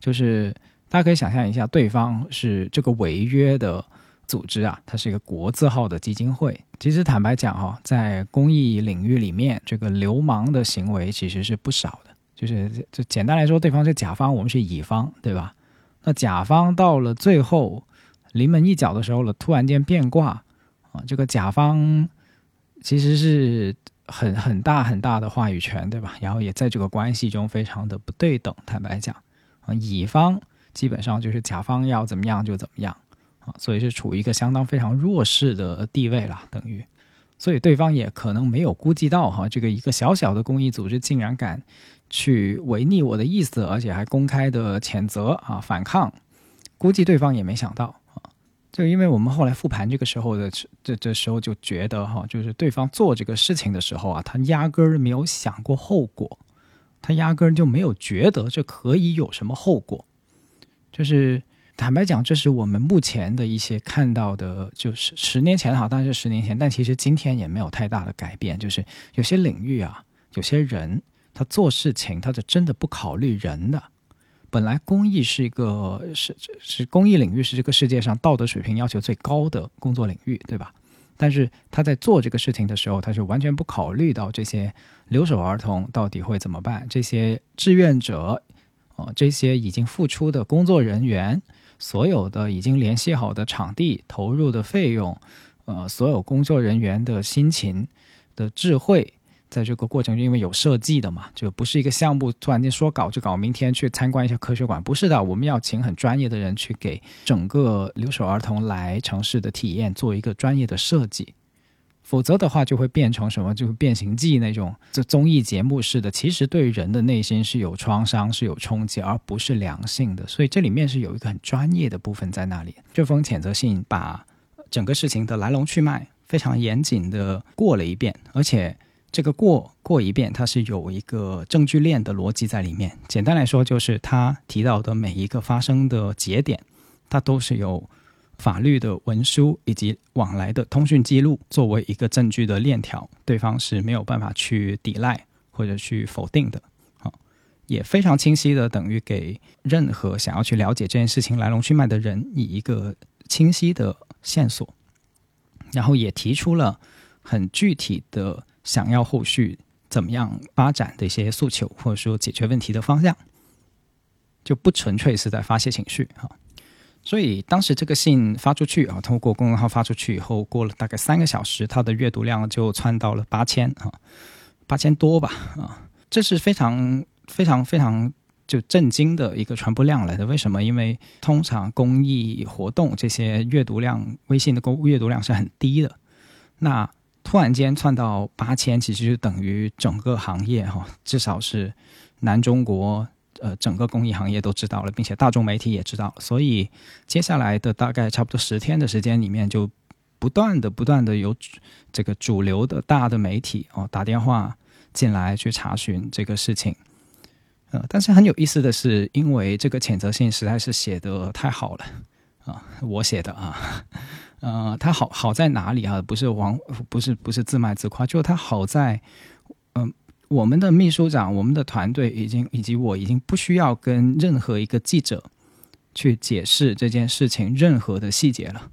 就是。大家可以想象一下，对方是这个违约的组织啊，它是一个国字号的基金会。其实坦白讲哈，在公益领域里面，这个流氓的行为其实是不少的。就是就简单来说，对方是甲方，我们是乙方，对吧？那甲方到了最后临门一脚的时候了，突然间变卦啊，这个甲方其实是很很大很大的话语权，对吧？然后也在这个关系中非常的不对等。坦白讲啊，乙方。基本上就是甲方要怎么样就怎么样啊，所以是处于一个相当非常弱势的地位了，等于，所以对方也可能没有估计到哈，这个一个小小的公益组织竟然敢去违逆我的意思，而且还公开的谴责啊反抗，估计对方也没想到啊，就因为我们后来复盘这个时候的这这时候就觉得哈，就是对方做这个事情的时候啊，他压根儿没有想过后果，他压根儿就没有觉得这可以有什么后果。就是坦白讲，这是我们目前的一些看到的，就是十年前好，当然是十年前，但其实今天也没有太大的改变。就是有些领域啊，有些人他做事情，他是真的不考虑人的。本来公益是一个是是公益领域是这个世界上道德水平要求最高的工作领域，对吧？但是他在做这个事情的时候，他是完全不考虑到这些留守儿童到底会怎么办，这些志愿者。哦，这些已经付出的工作人员，所有的已经联系好的场地、投入的费用，呃，所有工作人员的辛勤的智慧，在这个过程，因为有设计的嘛，就不是一个项目突然间说搞就搞，明天去参观一下科学馆，不是的，我们要请很专业的人去给整个留守儿童来城市的体验做一个专业的设计。否则的话，就会变成什么？就是变形记那种，就综艺节目似的。其实对人的内心是有创伤、是有冲击，而不是良性的。所以这里面是有一个很专业的部分在那里。这封谴责信把整个事情的来龙去脉非常严谨的过了一遍，而且这个过过一遍，它是有一个证据链的逻辑在里面。简单来说，就是他提到的每一个发生的节点，它都是有。法律的文书以及往来的通讯记录作为一个证据的链条，对方是没有办法去抵赖或者去否定的。好，也非常清晰的等于给任何想要去了解这件事情来龙去脉的人以一个清晰的线索，然后也提出了很具体的想要后续怎么样发展的一些诉求，或者说解决问题的方向，就不纯粹是在发泄情绪哈。所以当时这个信发出去啊，通过公众号发出去以后，过了大概三个小时，它的阅读量就窜到了八千啊，八千多吧啊，这是非常非常非常就震惊的一个传播量来的。为什么？因为通常公益活动这些阅读量，微信的公阅读量是很低的，那突然间窜到八千，其实就等于整个行业哈，至少是南中国。呃，整个公益行业都知道了，并且大众媒体也知道，所以接下来的大概差不多十天的时间里面，就不断的、不断的有这个主流的大的媒体哦打电话进来去查询这个事情。呃，但是很有意思的是，因为这个谴责信实在是写的太好了啊，我写的啊，呃，它好好在哪里啊？不是王，不是不是自卖自夸，就它好在，嗯。我们的秘书长，我们的团队已经以及我已经不需要跟任何一个记者去解释这件事情任何的细节了，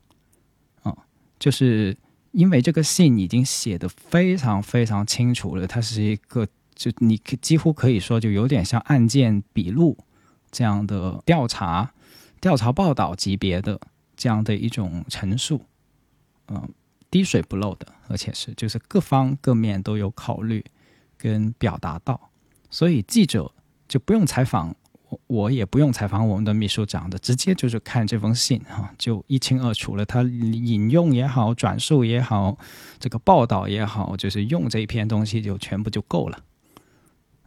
啊，就是因为这个信已经写的非常非常清楚了，它是一个就你几乎可以说就有点像案件笔录这样的调查调查报道级别的这样的一种陈述，嗯，滴水不漏的，而且是就是各方各面都有考虑。跟表达到，所以记者就不用采访我，我也不用采访我们的秘书长的，直接就是看这封信哈，就一清二楚了。他引用也好，转述也好，这个报道也好，就是用这一篇东西就全部就够了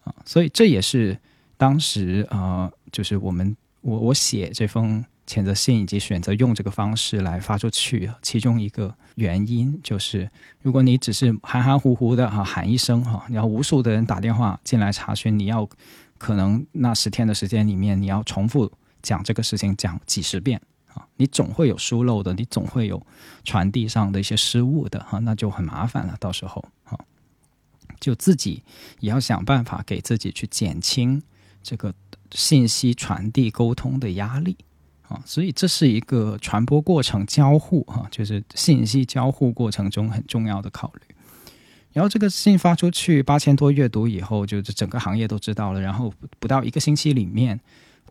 啊。所以这也是当时啊，就是我们我我写这封谴责信以及选择用这个方式来发出去，其中一个原因就是，如果你只是含含糊糊的哈喊一声哈，然后无数的人打电话进来查询，你要可能那十天的时间里面，你要重复讲这个事情讲几十遍啊，你总会有疏漏的，你总会有传递上的一些失误的哈，那就很麻烦了，到时候哈，就自己也要想办法给自己去减轻这个信息传递沟通的压力。啊，所以这是一个传播过程交互哈，就是信息交互过程中很重要的考虑。然后这个信发出去八千多阅读以后，就是整个行业都知道了。然后不到一个星期里面，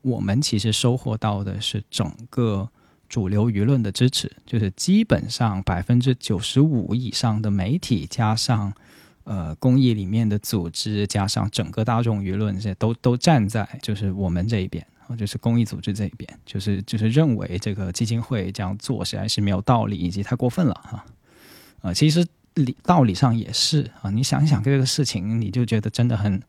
我们其实收获到的是整个主流舆论的支持，就是基本上百分之九十五以上的媒体加上呃公益里面的组织加上整个大众舆论，这都都站在就是我们这一边。啊就是公益组织这一边，就是就是认为这个基金会这样做实在是没有道理，以及太过分了哈。啊，其实理道理上也是啊。你想一想这个事情，你就觉得真的很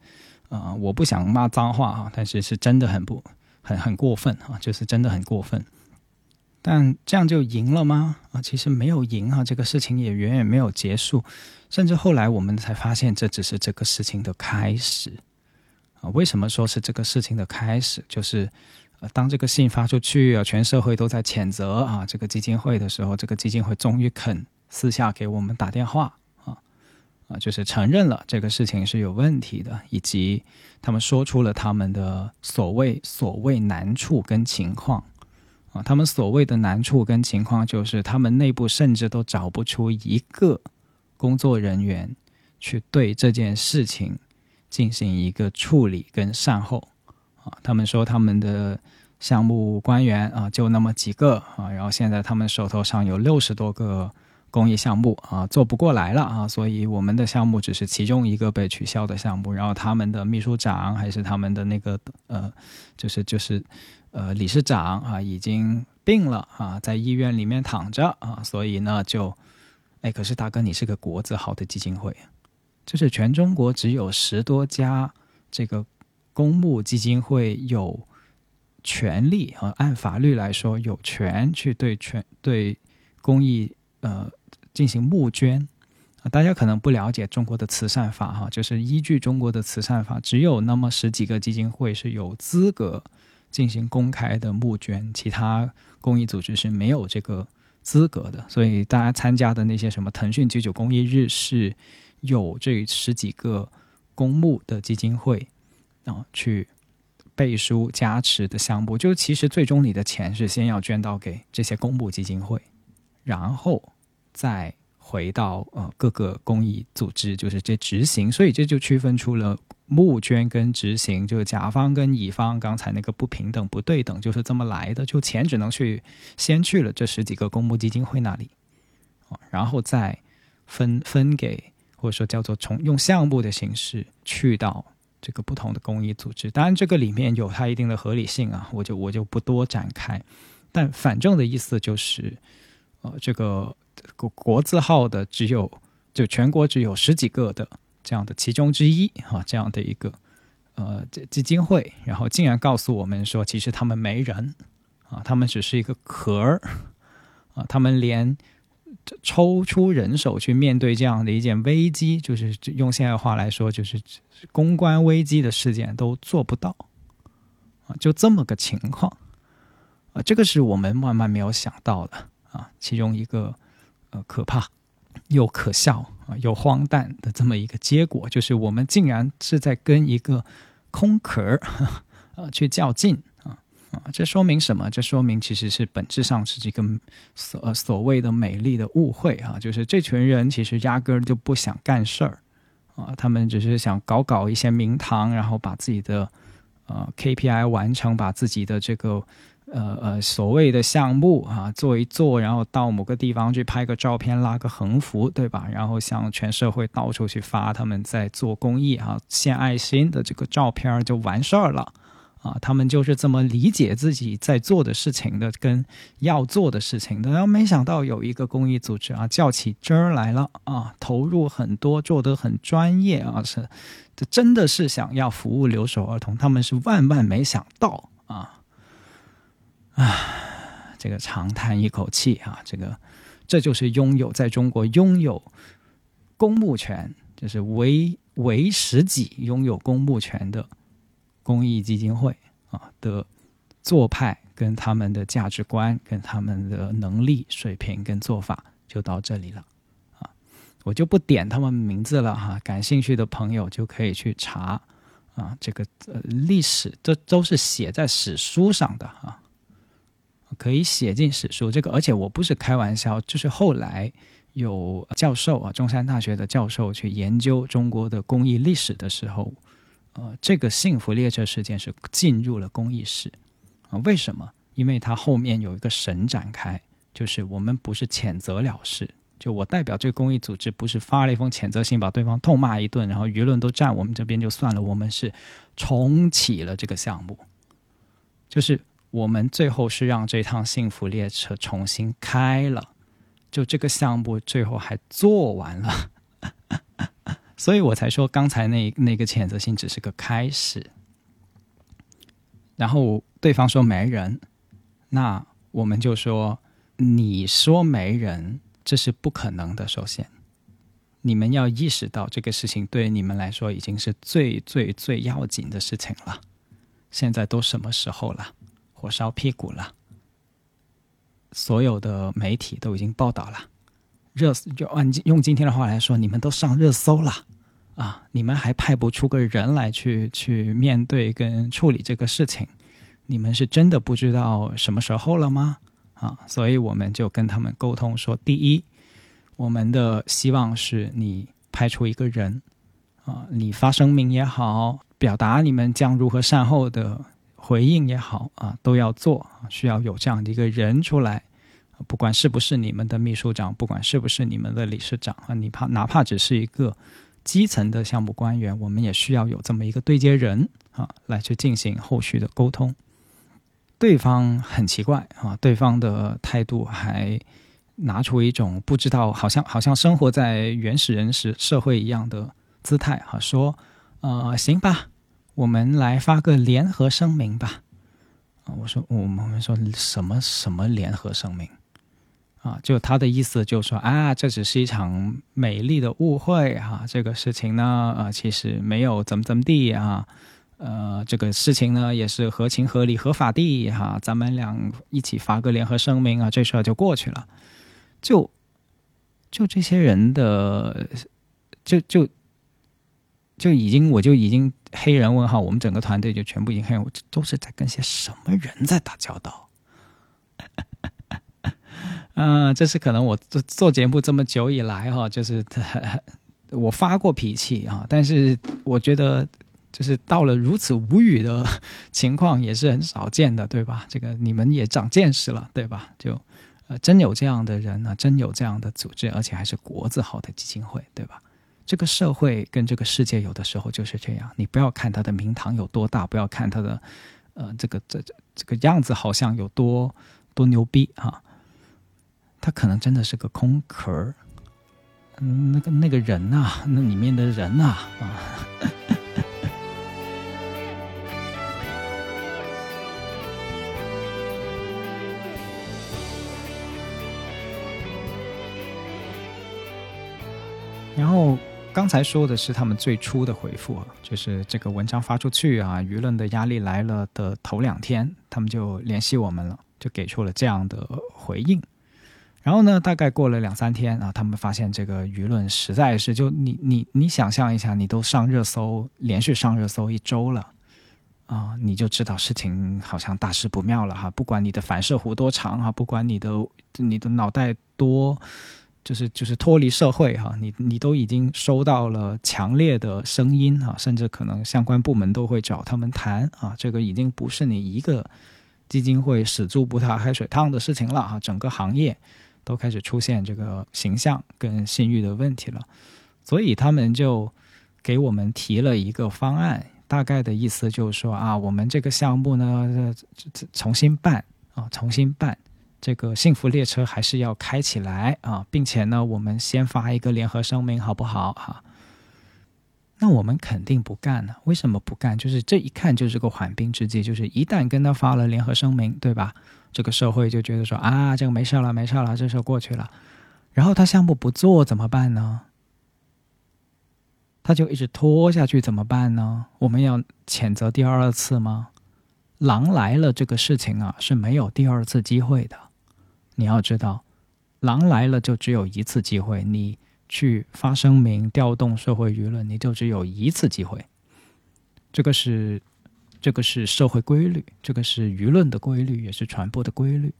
啊，我不想骂脏话啊，但是是真的很不很很过分啊，就是真的很过分。但这样就赢了吗？啊，其实没有赢啊，这个事情也远远没有结束，甚至后来我们才发现，这只是这个事情的开始。啊，为什么说是这个事情的开始？就是，呃，当这个信发出去啊，全社会都在谴责啊这个基金会的时候，这个基金会终于肯私下给我们打电话啊，啊，就是承认了这个事情是有问题的，以及他们说出了他们的所谓所谓难处跟情况啊，他们所谓的难处跟情况就是他们内部甚至都找不出一个工作人员去对这件事情。进行一个处理跟善后啊，他们说他们的项目官员啊就那么几个啊，然后现在他们手头上有六十多个公益项目啊，做不过来了啊，所以我们的项目只是其中一个被取消的项目，然后他们的秘书长还是他们的那个呃，就是就是呃理事长啊已经病了啊，在医院里面躺着啊，所以呢就哎，可是大哥你是个国字号的基金会。就是全中国只有十多家这个公募基金会有权利啊，按法律来说有权去对全对公益呃进行募捐啊。大家可能不了解中国的慈善法哈，就是依据中国的慈善法，只有那么十几个基金会是有资格进行公开的募捐，其他公益组织是没有这个资格的。所以大家参加的那些什么腾讯九九公益日是。有这十几个公募的基金会啊，去背书加持的项目，就其实最终你的钱是先要捐到给这些公募基金会，然后再回到呃各个公益组织，就是这执行。所以这就区分出了募捐跟执行，就是甲方跟乙方刚才那个不平等不对等就是这么来的，就钱只能去先去了这十几个公募基金会那里啊，然后再分分给。或者说叫做从用项目的形式去到这个不同的公益组织，当然这个里面有它一定的合理性啊，我就我就不多展开。但反正的意思就是，呃，这个国国字号的只有就全国只有十几个的这样的其中之一啊，这样的一个呃基金会，然后竟然告诉我们说，其实他们没人啊，他们只是一个壳儿啊，他们连。抽出人手去面对这样的一件危机，就是用现在话来说，就是公关危机的事件都做不到。啊，就这么个情况。啊，这个是我们万万没有想到的。啊，其中一个呃可怕又可笑啊又荒诞的这么一个结果，就是我们竟然是在跟一个空壳儿啊去较劲。啊，这说明什么？这说明其实是本质上是这个所呃所谓的美丽的误会啊，就是这群人其实压根儿就不想干事儿啊，他们只是想搞搞一些名堂，然后把自己的呃 KPI 完成，把自己的这个呃呃所谓的项目啊做一做，然后到某个地方去拍个照片，拉个横幅，对吧？然后向全社会到处去发他们在做公益啊、献爱心的这个照片，就完事儿了。啊，他们就是这么理解自己在做的事情的，跟要做的事情的。然后没想到有一个公益组织啊，较起真儿来了啊，投入很多，做得很专业啊，是，这真的是想要服务留守儿童。他们是万万没想到啊，唉，这个长叹一口气啊，这个这就是拥有在中国拥有公募权，就是为为实己拥有公募权的公益基金会啊的做派跟他们的价值观跟他们的能力水平跟做法就到这里了啊，我就不点他们名字了哈，感兴趣的朋友就可以去查。啊，这个呃，历史这都是写在史书上的啊，可以写进史书。这个，而且我不是开玩笑，就是后来有教授啊，中山大学的教授去研究中国的公益历史的时候，呃，这个幸福列车事件是进入了公益史啊。为什么？因为它后面有一个神展开，就是我们不是谴责了事。就我代表这个公益组织，不是发了一封谴责信，把对方痛骂一顿，然后舆论都站我们这边就算了。我们是重启了这个项目，就是我们最后是让这趟幸福列车重新开了，就这个项目最后还做完了，所以我才说刚才那那个谴责信只是个开始。然后对方说没人，那我们就说你说没人。这是不可能的。首先，你们要意识到这个事情对你们来说已经是最最最要紧的事情了。现在都什么时候了？火烧屁股了。所有的媒体都已经报道了，热就按用今天的话来说，你们都上热搜了啊！你们还派不出个人来去去面对跟处理这个事情，你们是真的不知道什么时候了吗？啊，所以我们就跟他们沟通说：第一，我们的希望是你派出一个人，啊，你发声明也好，表达你们将如何善后的回应也好，啊，都要做，需要有这样的一个人出来，不管是不是你们的秘书长，不管是不是你们的理事长啊，你怕哪怕只是一个基层的项目官员，我们也需要有这么一个对接人啊，来去进行后续的沟通。对方很奇怪啊，对方的态度还拿出一种不知道，好像好像生活在原始人时社会一样的姿态哈，说呃行吧，我们来发个联合声明吧。啊，我说我们说什么什么联合声明啊？就他的意思就说啊，这只是一场美丽的误会哈，这个事情呢啊其实没有怎么怎么地啊。呃，这个事情呢也是合情合理、合法的哈，咱们俩一起发个联合声明啊，这事儿就过去了。就就这些人的，就就就已经，我就已经黑人问号，我们整个团队就全部已经黑人，都是在跟些什么人在打交道？嗯，这是可能我做做节目这么久以来哈，就是 我发过脾气啊，但是我觉得。就是到了如此无语的 情况，也是很少见的，对吧？这个你们也长见识了，对吧？就呃，真有这样的人呢，真有这样的组织，而且还是国字号的基金会，对吧？这个社会跟这个世界有的时候就是这样，你不要看他的名堂有多大，不要看他的呃这个这这这个样子好像有多多牛逼啊，他可能真的是个空壳儿。嗯，那个那个人呐，那里面的人呐啊。然后刚才说的是他们最初的回复，就是这个文章发出去啊，舆论的压力来了的头两天，他们就联系我们了，就给出了这样的回应。然后呢，大概过了两三天啊，他们发现这个舆论实在是，就你你你想象一下，你都上热搜，连续上热搜一周了啊，你就知道事情好像大事不妙了哈。不管你的反射弧多长哈，不管你的你的脑袋多。就是就是脱离社会哈，你你都已经收到了强烈的声音啊，甚至可能相关部门都会找他们谈啊，这个已经不是你一个基金会死猪不怕开水烫的事情了哈，整个行业都开始出现这个形象跟信誉的问题了，所以他们就给我们提了一个方案，大概的意思就是说啊，我们这个项目呢，这重新办啊，重新办。这个幸福列车还是要开起来啊，并且呢，我们先发一个联合声明，好不好？哈。那我们肯定不干呢。为什么不干？就是这一看就是个缓兵之计，就是一旦跟他发了联合声明，对吧？这个社会就觉得说啊，这个没事了，没事了，这事过去了。然后他项目不做怎么办呢？他就一直拖下去怎么办呢？我们要谴责第二次吗？狼来了，这个事情啊是没有第二次机会的。你要知道，狼来了就只有一次机会。你去发声明、调动社会舆论，你就只有一次机会。这个是。这个是社会规律，这个是舆论的规律，也是传播的规律。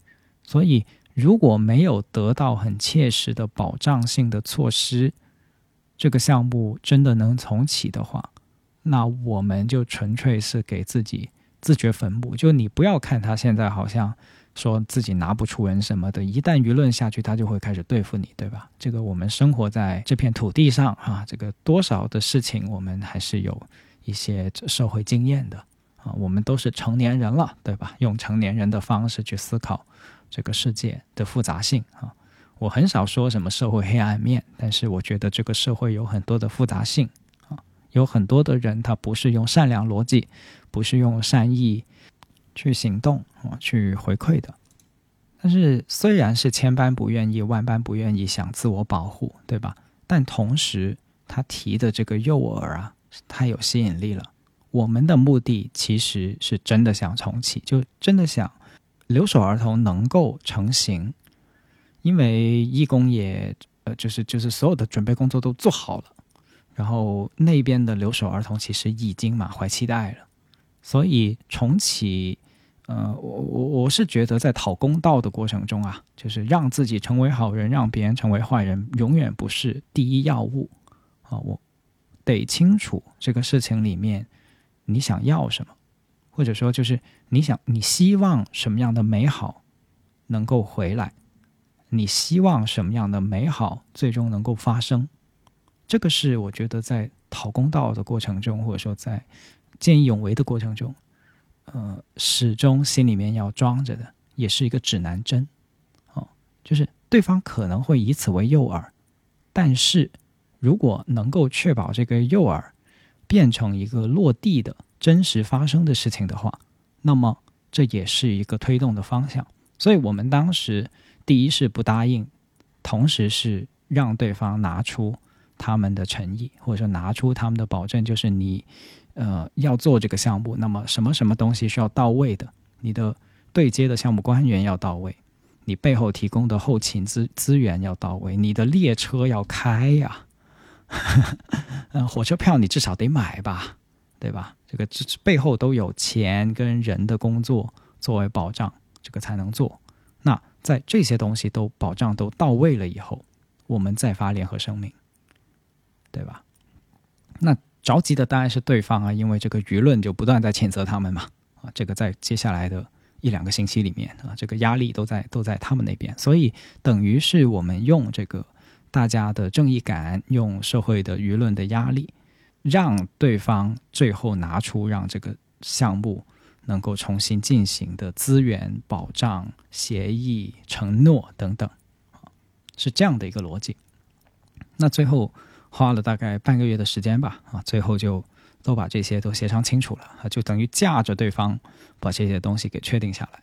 所以，如果没有得到很切实的保障性的措施，这个项目真的能重启的话，那我们就纯粹是给自己自掘坟墓。就你不要看他现在好像说自己拿不出人什么的，一旦舆论下去，他就会开始对付你，对吧？这个我们生活在这片土地上啊，这个多少的事情，我们还是有一些社会经验的。我们都是成年人了，对吧？用成年人的方式去思考这个世界的复杂性啊。我很少说什么社会黑暗面，但是我觉得这个社会有很多的复杂性啊，有很多的人他不是用善良逻辑，不是用善意去行动啊，去回馈的。但是虽然是千般不愿意，万般不愿意想自我保护，对吧？但同时他提的这个诱饵啊，太有吸引力了。我们的目的其实是真的想重启，就真的想留守儿童能够成型，因为义工也呃，就是就是所有的准备工作都做好了，然后那边的留守儿童其实已经满怀期待了，所以重启，呃，我我我是觉得在讨公道的过程中啊，就是让自己成为好人，让别人成为坏人，永远不是第一要务啊，我得清楚这个事情里面。你想要什么，或者说就是你想你希望什么样的美好能够回来？你希望什么样的美好最终能够发生？这个是我觉得在讨公道的过程中，或者说在见义勇为的过程中，呃，始终心里面要装着的，也是一个指南针。哦，就是对方可能会以此为诱饵，但是如果能够确保这个诱饵。变成一个落地的真实发生的事情的话，那么这也是一个推动的方向。所以我们当时第一是不答应，同时是让对方拿出他们的诚意，或者说拿出他们的保证，就是你呃要做这个项目，那么什么什么东西是要到位的，你的对接的项目官员要到位，你背后提供的后勤资资源要到位，你的列车要开呀。嗯，火车票你至少得买吧，对吧？这个这背后都有钱跟人的工作作为保障，这个才能做。那在这些东西都保障都到位了以后，我们再发联合声明，对吧？那着急的当然是对方啊，因为这个舆论就不断在谴责他们嘛。啊，这个在接下来的一两个星期里面啊，这个压力都在都在他们那边，所以等于是我们用这个。大家的正义感，用社会的舆论的压力，让对方最后拿出让这个项目能够重新进行的资源保障协议、承诺等等，是这样的一个逻辑。那最后花了大概半个月的时间吧，啊，最后就都把这些都协商清楚了，啊，就等于架着对方把这些东西给确定下来。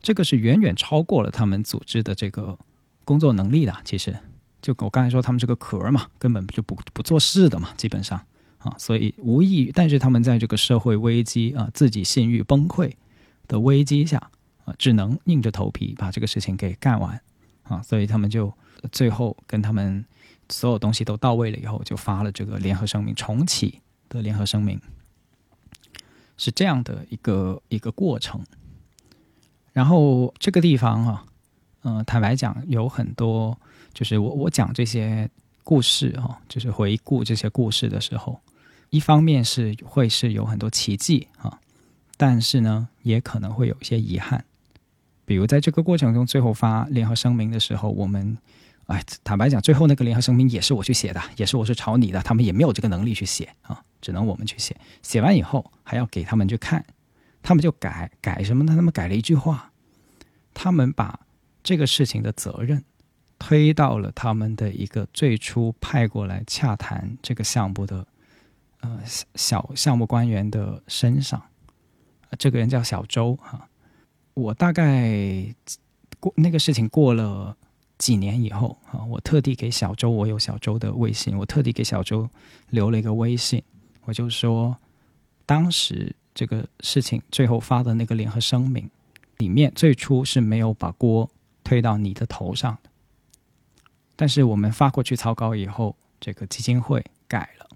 这个是远远超过了他们组织的这个工作能力的，其实。就我刚才说，他们这个壳嘛，根本就不不做事的嘛，基本上啊，所以无异。但是他们在这个社会危机啊，自己信誉崩溃的危机下啊，只能硬着头皮把这个事情给干完啊。所以他们就最后跟他们所有东西都到位了以后，就发了这个联合声明，重启的联合声明，是这样的一个一个过程。然后这个地方啊，嗯，坦白讲，有很多。就是我我讲这些故事啊，就是回顾这些故事的时候，一方面是会是有很多奇迹啊，但是呢，也可能会有一些遗憾。比如在这个过程中，最后发联合声明的时候，我们哎，坦白讲，最后那个联合声明也是我去写的，也是我是抄你的，他们也没有这个能力去写啊，只能我们去写。写完以后还要给他们去看，他们就改改什么呢？他们改了一句话，他们把这个事情的责任。推到了他们的一个最初派过来洽谈这个项目的呃小项目官员的身上。这个人叫小周哈。我大概过那个事情过了几年以后啊，我特地给小周，我有小周的微信，我特地给小周留了一个微信，我就说，当时这个事情最后发的那个联合声明里面，最初是没有把锅推到你的头上的，但是我们发过去草稿以后，这个基金会改了，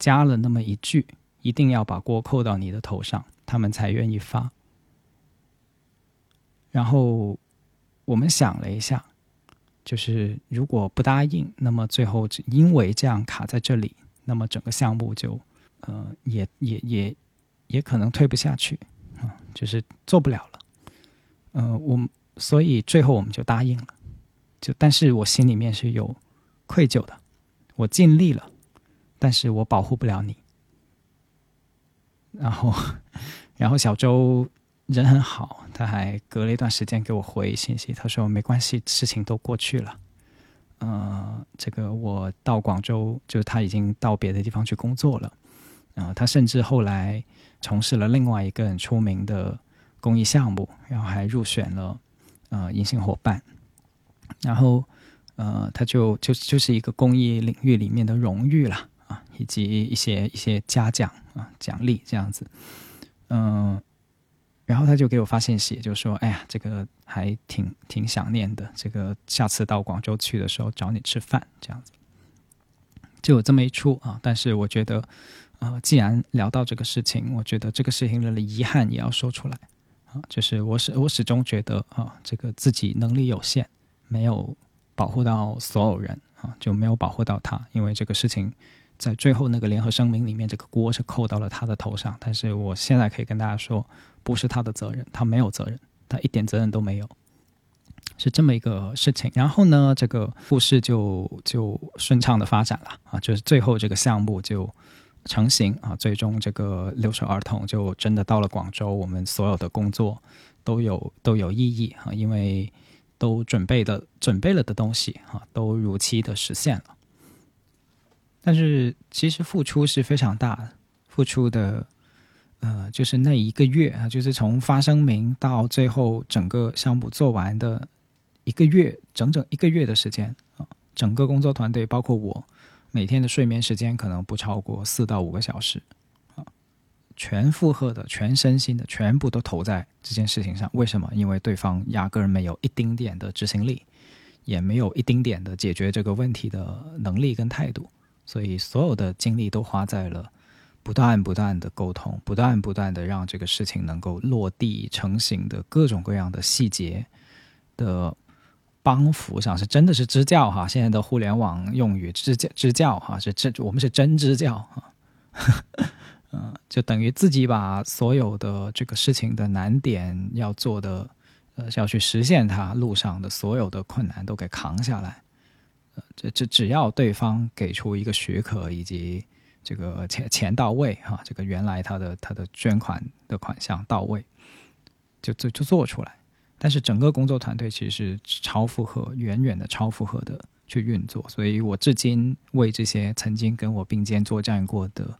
加了那么一句，一定要把锅扣到你的头上，他们才愿意发。然后我们想了一下，就是如果不答应，那么最后因为这样卡在这里，那么整个项目就呃也也也也可能推不下去啊，就是做不了了。呃，我所以最后我们就答应了，就但是我心里面是有愧疚的，我尽力了，但是我保护不了你。然后，然后小周。人很好，他还隔了一段时间给我回信息，他说没关系，事情都过去了。呃，这个我到广州，就是他已经到别的地方去工作了。然后，他甚至后来从事了另外一个很出名的公益项目，然后还入选了呃银杏伙伴。然后呃，他就就就是一个公益领域里面的荣誉了啊，以及一些一些嘉奖啊奖励这样子，嗯。然后他就给我发信息，就说：“哎呀，这个还挺挺想念的，这个下次到广州去的时候找你吃饭，这样子。”就有这么一出啊。但是我觉得，呃，既然聊到这个事情，我觉得这个事情的遗憾也要说出来啊。就是我始我始终觉得啊，这个自己能力有限，没有保护到所有人啊，就没有保护到他，因为这个事情。在最后那个联合声明里面，这个锅是扣到了他的头上。但是我现在可以跟大家说，不是他的责任，他没有责任，他一点责任都没有，是这么一个事情。然后呢，这个故事就就顺畅的发展了啊，就是最后这个项目就成型啊，最终这个留守儿童就真的到了广州，我们所有的工作都有都有意义啊，因为都准备的准备了的东西啊，都如期的实现了。但是其实付出是非常大的，付出的，呃，就是那一个月啊，就是从发声明到最后整个项目做完的一个月，整整一个月的时间啊，整个工作团队包括我，每天的睡眠时间可能不超过四到五个小时，全负荷的、全身心的，全部都投在这件事情上。为什么？因为对方压根儿没有一丁点的执行力，也没有一丁点的解决这个问题的能力跟态度。所以，所有的精力都花在了不断不断的沟通，不断不断的让这个事情能够落地成型的各种各样的细节的帮扶上，是真的是支教哈。现在的互联网用语支教支教哈，是真我们是真支教哈。嗯，就等于自己把所有的这个事情的难点要做的，呃，要去实现它路上的所有的困难都给扛下来。呃这这只要对方给出一个许可，以及这个钱钱到位哈，这个原来他的他的捐款的款项到位，就就就做出来。但是整个工作团队其实是超负荷，远远的超负荷的去运作。所以我至今为这些曾经跟我并肩作战过的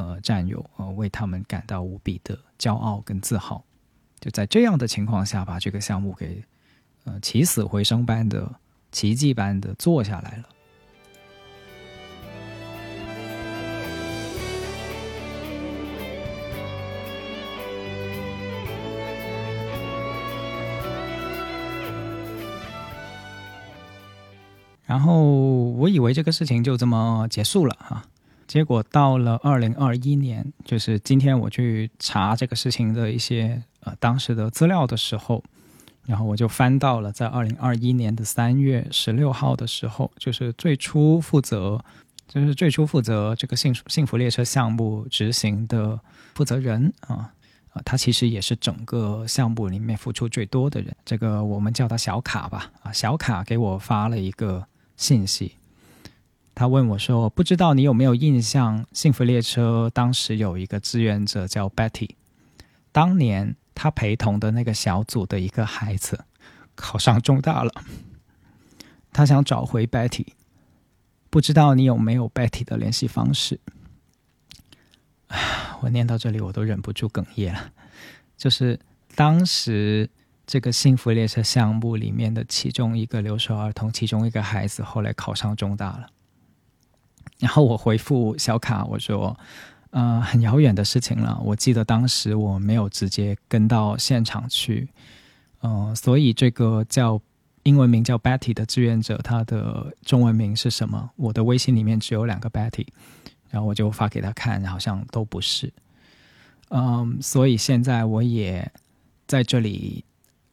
呃战友呃，为他们感到无比的骄傲跟自豪。就在这样的情况下，把这个项目给呃起死回生般的。奇迹般的做下来了，然后我以为这个事情就这么结束了哈，结果到了二零二一年，就是今天我去查这个事情的一些呃当时的资料的时候。然后我就翻到了在二零二一年的三月十六号的时候，就是最初负责，就是最初负责这个幸福幸福列车项目执行的负责人啊啊，他其实也是整个项目里面付出最多的人。这个我们叫他小卡吧啊，小卡给我发了一个信息，他问我说：“不知道你有没有印象，幸福列车当时有一个志愿者叫 Betty，当年。”他陪同的那个小组的一个孩子考上中大了，他想找回 Betty，不知道你有没有 Betty 的联系方式？我念到这里我都忍不住哽咽了。就是当时这个幸福列车项目里面的其中一个留守儿童，其中一个孩子后来考上中大了。然后我回复小卡我说：“呃，很遥远的事情了。我记得当时我没有直接跟到现场去，嗯，所以这个叫。”英文名叫 Betty 的志愿者，他的中文名是什么？我的微信里面只有两个 Betty，然后我就发给他看，好像都不是。嗯，所以现在我也在这里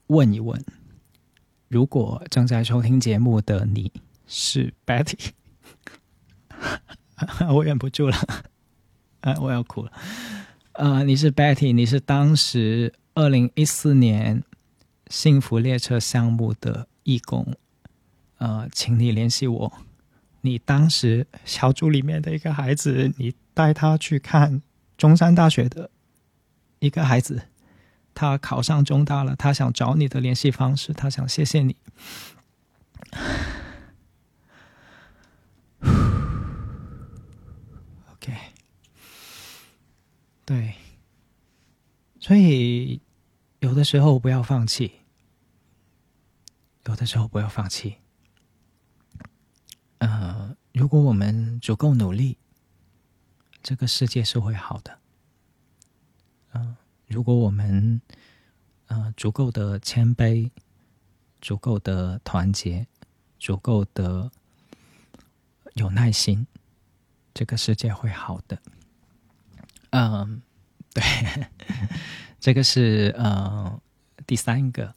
问一问：如果正在收听节目的你是 Betty，我忍不住了，啊，我要哭了。呃，你是 Betty，你是当时二零一四年幸福列车项目的。义工，呃，请你联系我。你当时小组里面的一个孩子，你带他去看中山大学的一个孩子，他考上中大了，他想找你的联系方式，他想谢谢你。对对，所以有的时候不要放弃。有的时候不要放弃。呃，如果我们足够努力，这个世界是会好的。嗯，如果我们呃足够的谦卑，足够的团结，足够的有耐心，这个世界会好的。嗯，对，这个是呃第三个。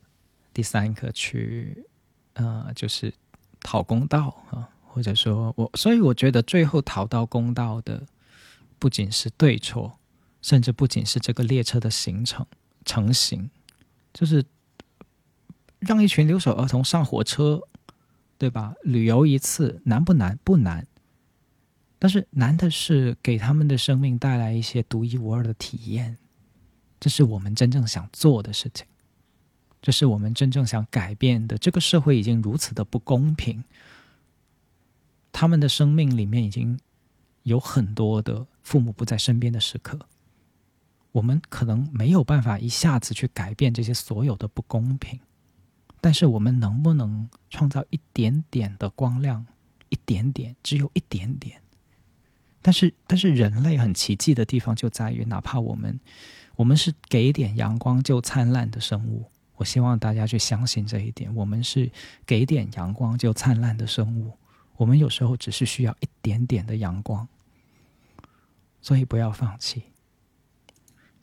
第三个去，呃，就是讨公道啊，或者说我，所以我觉得最后讨到公道的，不仅是对错，甚至不仅是这个列车的形成成型，就是让一群留守儿童上火车，对吧？旅游一次难不难？不难，但是难的是给他们的生命带来一些独一无二的体验，这是我们真正想做的事情。这是我们真正想改变的。这个社会已经如此的不公平，他们的生命里面已经有很多的父母不在身边的时刻。我们可能没有办法一下子去改变这些所有的不公平，但是我们能不能创造一点点的光亮？一点点，只有一点点。但是，但是人类很奇迹的地方就在于，哪怕我们，我们是给点阳光就灿烂的生物。我希望大家去相信这一点。我们是给点阳光就灿烂的生物，我们有时候只是需要一点点的阳光，所以不要放弃。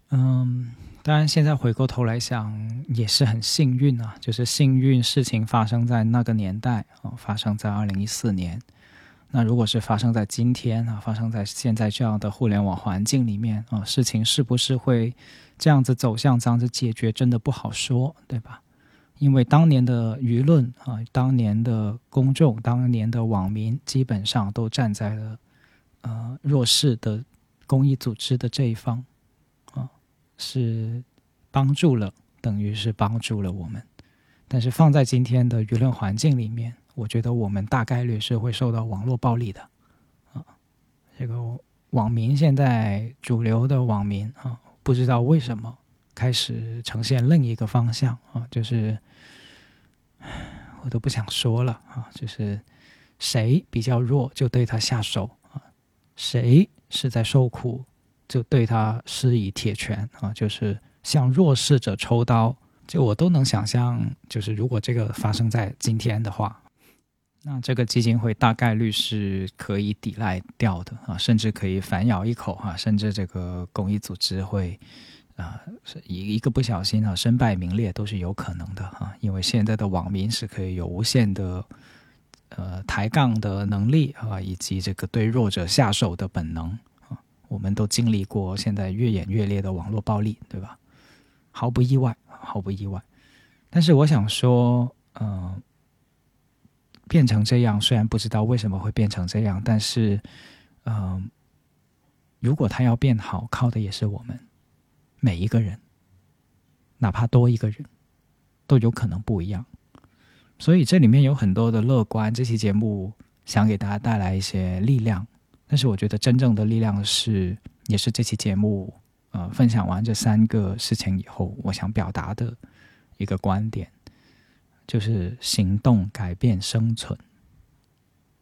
嗯，当然，现在回过头来想，也是很幸运啊，就是幸运事情发生在那个年代啊，发生在二零一四年。那如果是发生在今天啊，发生在现在这样的互联网环境里面啊，事情是不是会？这样子走向这样子解决真的不好说，对吧？因为当年的舆论啊，当年的公众，当年的网民，基本上都站在了呃弱势的公益组织的这一方啊，是帮助了，等于是帮助了我们。但是放在今天的舆论环境里面，我觉得我们大概率是会受到网络暴力的啊。这个网民现在主流的网民啊。不知道为什么开始呈现另一个方向啊，就是我都不想说了啊，就是谁比较弱就对他下手啊，谁是在受苦就对他施以铁拳啊，就是向弱势者抽刀，就我都能想象，就是如果这个发生在今天的话，那这个基金会大概率是可以抵赖掉的啊，甚至可以反咬一口哈，甚至这个公益组织会啊，一一个不小心啊，身败名裂都是有可能的啊，因为现在的网民是可以有无限的呃抬杠的能力啊，以及这个对弱者下手的本能啊，我们都经历过现在越演越烈的网络暴力，对吧？毫不意外，毫不意外。但是我想说，嗯。变成这样，虽然不知道为什么会变成这样，但是，嗯，如果他要变好，靠的也是我们每一个人，哪怕多一个人，都有可能不一样。所以这里面有很多的乐观。这期节目想给大家带来一些力量，但是我觉得真正的力量是也是这期节目呃分享完这三个事情以后，我想表达的一个观点，就是行动改变生存。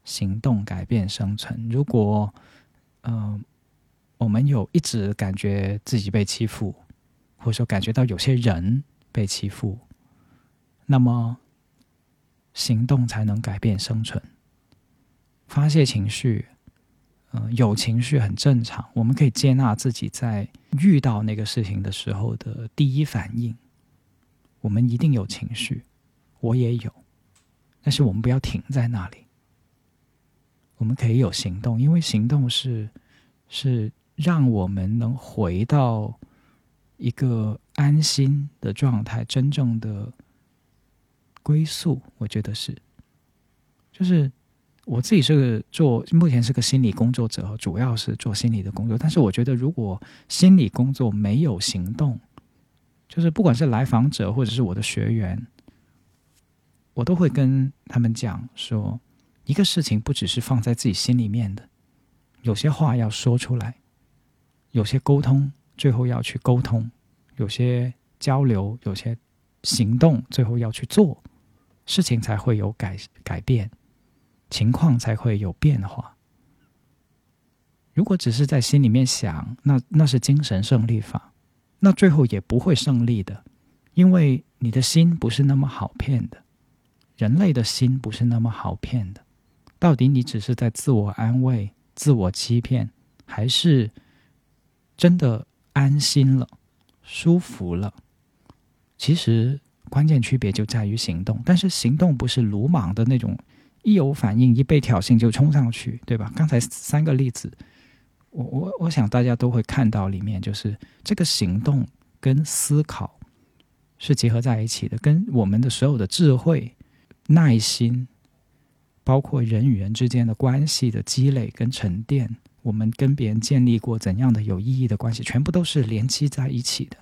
行动改变生存。如果嗯，我们有一直感觉自己被欺负，或者说感觉到有些人被欺负，那么行动才能改变生存。发泄情绪。嗯，有情绪很正常，我们可以接纳自己在遇到那个事情的时候的第一反应。我们一定有情绪，我也有，但是我们不要停在那里。我们可以有行动，因为行动是是让我们能回到一个安心的状态，真正的归宿。我觉得是，就是。我自己是个做，目前是个心理工作者，主要是做心理的工作。但是我觉得，如果心理工作没有行动，就是不管是来访者或者是我的学员，我都会跟他们讲说，一个事情不只是放在自己心里面的，有些话要说出来，有些沟通最后要去沟通，有些交流，有些行动最后要去做，事情才会有改改变。情况才会有变化。如果只是在心里面想，那那是精神胜利法，那最后也不会胜利的，因为你的心不是那么好骗的，人类的心不是那么好骗的。到底你只是在自我安慰、自我欺骗，还是真的安心了、舒服了？其实关键区别就在于行动，但是行动不是鲁莽的那种。一有反应，一被挑衅就冲上去，对吧？刚才三个例子，我我我想大家都会看到里面，就是这个行动跟思考是结合在一起的，跟我们的所有的智慧、耐心，包括人与人之间的关系的积累跟沉淀，我们跟别人建立过怎样的有意义的关系，全部都是连接在一起的。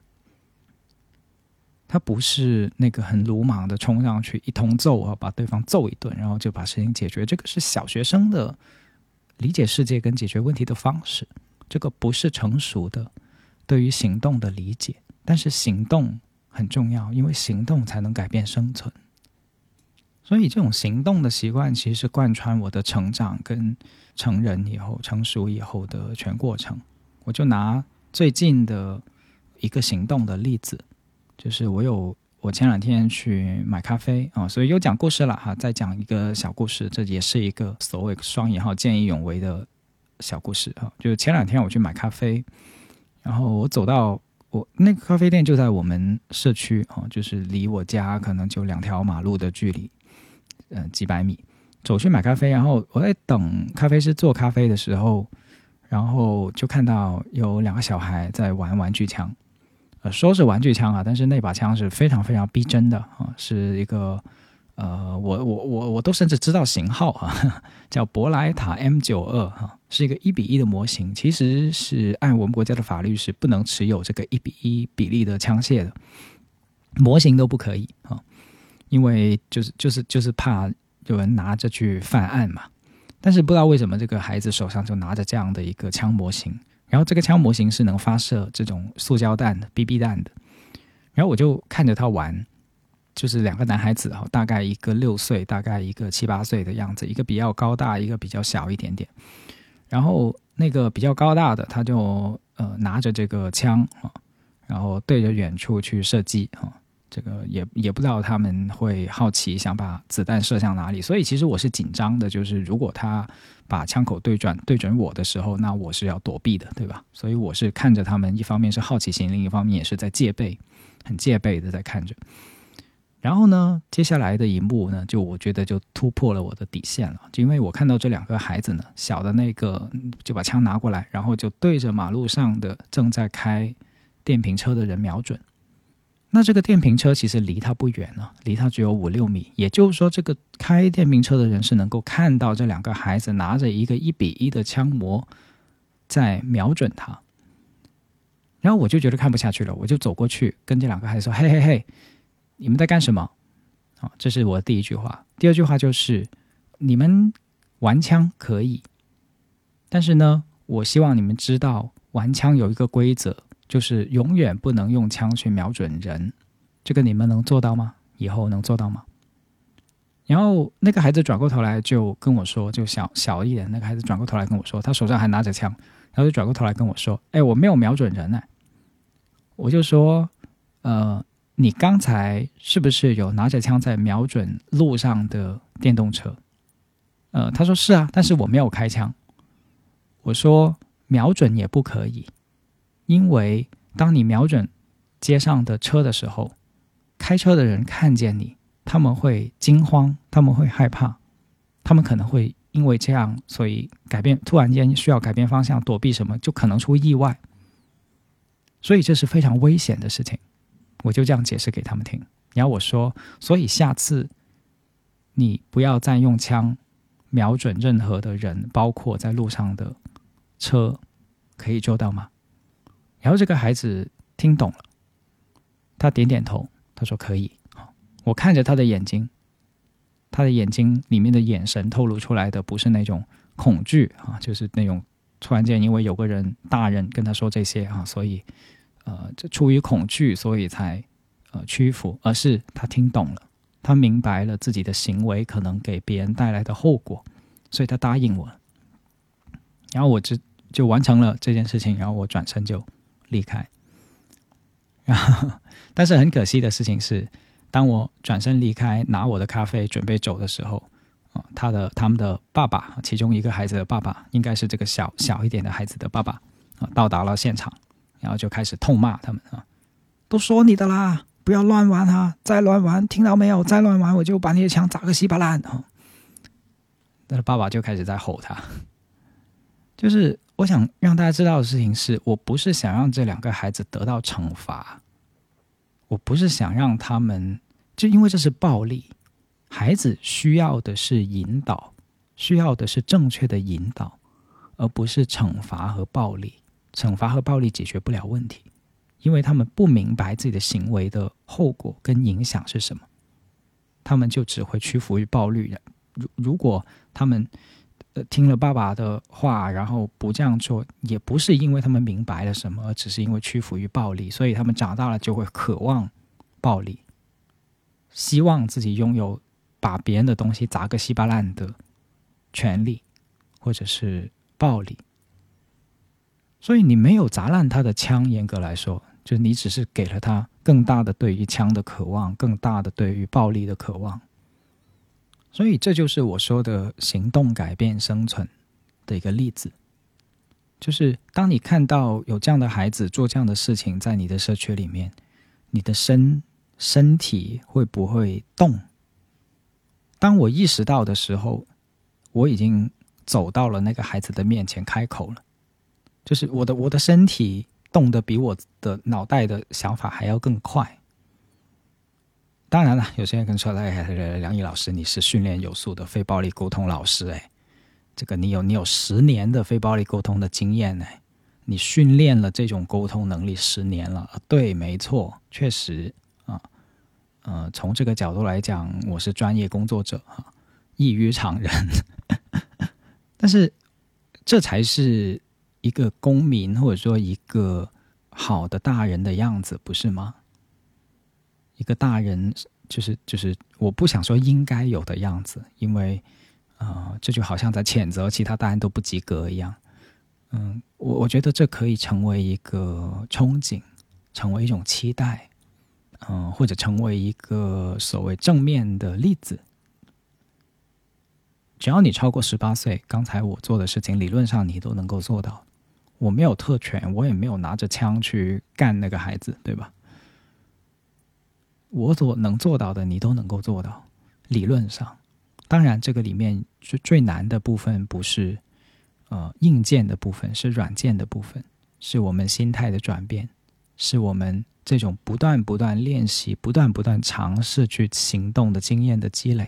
他不是那个很鲁莽的冲上去一通揍啊，把对方揍一顿，然后就把事情解决。这个是小学生的理解世界跟解决问题的方式，这个不是成熟的对于行动的理解。但是行动很重要，因为行动才能改变生存。所以这种行动的习惯，其实是贯穿我的成长跟成人以后、成熟以后的全过程。我就拿最近的一个行动的例子。就是我有我前两天去买咖啡啊，所以又讲故事了哈。再讲一个小故事，这也是一个所谓双引号见义勇为的小故事啊。就是前两天我去买咖啡，然后我走到我那个咖啡店就在我们社区啊，就是离我家可能就两条马路的距离，嗯，几百米。走去买咖啡，然后我在等咖啡师做咖啡的时候，然后就看到有两个小孩在玩玩具枪。呃，说是玩具枪啊，但是那把枪是非常非常逼真的啊，是一个呃，我我我我都甚至知道型号啊，叫博莱塔 M 九二哈，是一个一比一的模型。其实是按我们国家的法律是不能持有这个一比一比例的枪械的，模型都不可以啊，因为就是就是就是怕有人拿着去犯案嘛。但是不知道为什么这个孩子手上就拿着这样的一个枪模型。然后这个枪模型是能发射这种塑胶弹的 BB 弹的，然后我就看着他玩，就是两个男孩子哈，大概一个六岁，大概一个七八岁的样子，一个比较高大，一个比较小一点点。然后那个比较高大的他就呃拿着这个枪啊，然后对着远处去射击啊。这个也也不知道他们会好奇，想把子弹射向哪里，所以其实我是紧张的，就是如果他把枪口对准对准我的时候，那我是要躲避的，对吧？所以我是看着他们，一方面是好奇心，另一方面也是在戒备，很戒备的在看着。然后呢，接下来的一幕呢，就我觉得就突破了我的底线了，就因为我看到这两个孩子呢，小的那个就把枪拿过来，然后就对着马路上的正在开电瓶车的人瞄准。那这个电瓶车其实离他不远了，离他只有五六米。也就是说，这个开电瓶车的人是能够看到这两个孩子拿着一个一比一的枪模在瞄准他。然后我就觉得看不下去了，我就走过去跟这两个孩子说：“嘿嘿嘿，你们在干什么？”啊，这是我第一句话。第二句话就是：你们玩枪可以，但是呢，我希望你们知道玩枪有一个规则，就是永远不能用枪去瞄准人。这个你们能做到吗？以后能做到吗？然后那个孩子转过头来就跟我说，就小小一点那个孩子转过头来跟我说，他手上还拿着枪，然后就转过头来跟我说：“哎，我没有瞄准人呢。”我就说：“呃，你刚才是不是有拿着枪在瞄准路上的电动车？”呃，他说：“是啊，但是我没有开枪。”我说：“瞄准也不可以，因为当你瞄准街上的车的时候，开车的人看见你。”他们会惊慌，他们会害怕，他们可能会因为这样，所以改变，突然间需要改变方向，躲避什么，就可能出意外。所以这是非常危险的事情。我就这样解释给他们听。然后我说，所以下次你不要再用枪瞄准任何的人，包括在路上的车，可以做到吗？然后这个孩子听懂了，他点点头，他说可以。我看着他的眼睛，他的眼睛里面的眼神透露出来的不是那种恐惧啊，就是那种突然间因为有个人大人跟他说这些啊，所以呃，这出于恐惧所以才呃屈服，而是他听懂了，他明白了自己的行为可能给别人带来的后果，所以他答应我，然后我就就完成了这件事情，然后我转身就离开，然后 但是很可惜的事情是。当我转身离开，拿我的咖啡准备走的时候，啊，他的他们的爸爸，其中一个孩子的爸爸，应该是这个小小一点的孩子的爸爸，啊，到达了现场，然后就开始痛骂他们啊，都说你的啦，不要乱玩啊，再乱玩，听到没有？再乱玩，我就把你的枪砸个稀巴烂啊！他的爸爸就开始在吼他，就是我想让大家知道的事情是，我不是想让这两个孩子得到惩罚。我不是想让他们，就因为这是暴力，孩子需要的是引导，需要的是正确的引导，而不是惩罚和暴力。惩罚和暴力解决不了问题，因为他们不明白自己的行为的后果跟影响是什么，他们就只会屈服于暴力。如如果他们。听了爸爸的话，然后不这样做，也不是因为他们明白了什么，而只是因为屈服于暴力，所以他们长大了就会渴望暴力，希望自己拥有把别人的东西砸个稀巴烂的权利，或者是暴力。所以你没有砸烂他的枪，严格来说，就你只是给了他更大的对于枪的渴望，更大的对于暴力的渴望。所以这就是我说的行动改变生存的一个例子，就是当你看到有这样的孩子做这样的事情在你的社区里面，你的身身体会不会动？当我意识到的时候，我已经走到了那个孩子的面前，开口了，就是我的我的身体动得比我的脑袋的想法还要更快。当然了，有些人可能说：“哎，梁毅老师，你是训练有素的非暴力沟通老师，哎，这个你有你有十年的非暴力沟通的经验呢，你训练了这种沟通能力十年了。”对，没错，确实啊，呃，从这个角度来讲，我是专业工作者啊，异于常人。但是，这才是一个公民或者说一个好的大人的样子，不是吗？一个大人就是就是我不想说应该有的样子，因为啊，这就好像在谴责其他大人都不及格一样。嗯，我我觉得这可以成为一个憧憬，成为一种期待，嗯，或者成为一个所谓正面的例子。只要你超过十八岁，刚才我做的事情，理论上你都能够做到。我没有特权，我也没有拿着枪去干那个孩子，对吧？我所能做到的，你都能够做到。理论上，当然，这个里面最最难的部分不是呃硬件的部分，是软件的部分，是我们心态的转变，是我们这种不断不断练习、不断不断尝试去行动的经验的积累。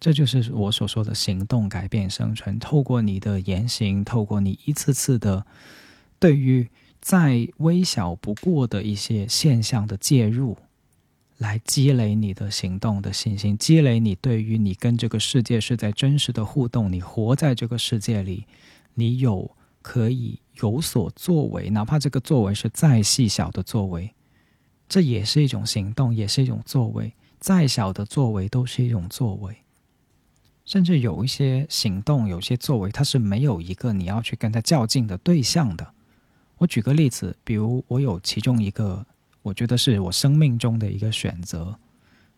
这就是我所说的行动改变生存。透过你的言行，透过你一次次的对于再微小不过的一些现象的介入。来积累你的行动的信心，积累你对于你跟这个世界是在真实的互动，你活在这个世界里，你有可以有所作为，哪怕这个作为是再细小的作为，这也是一种行动，也是一种作为。再小的作为都是一种作为，甚至有一些行动、有些作为，它是没有一个你要去跟他较劲的对象的。我举个例子，比如我有其中一个，我觉得是我生命中的一个选择，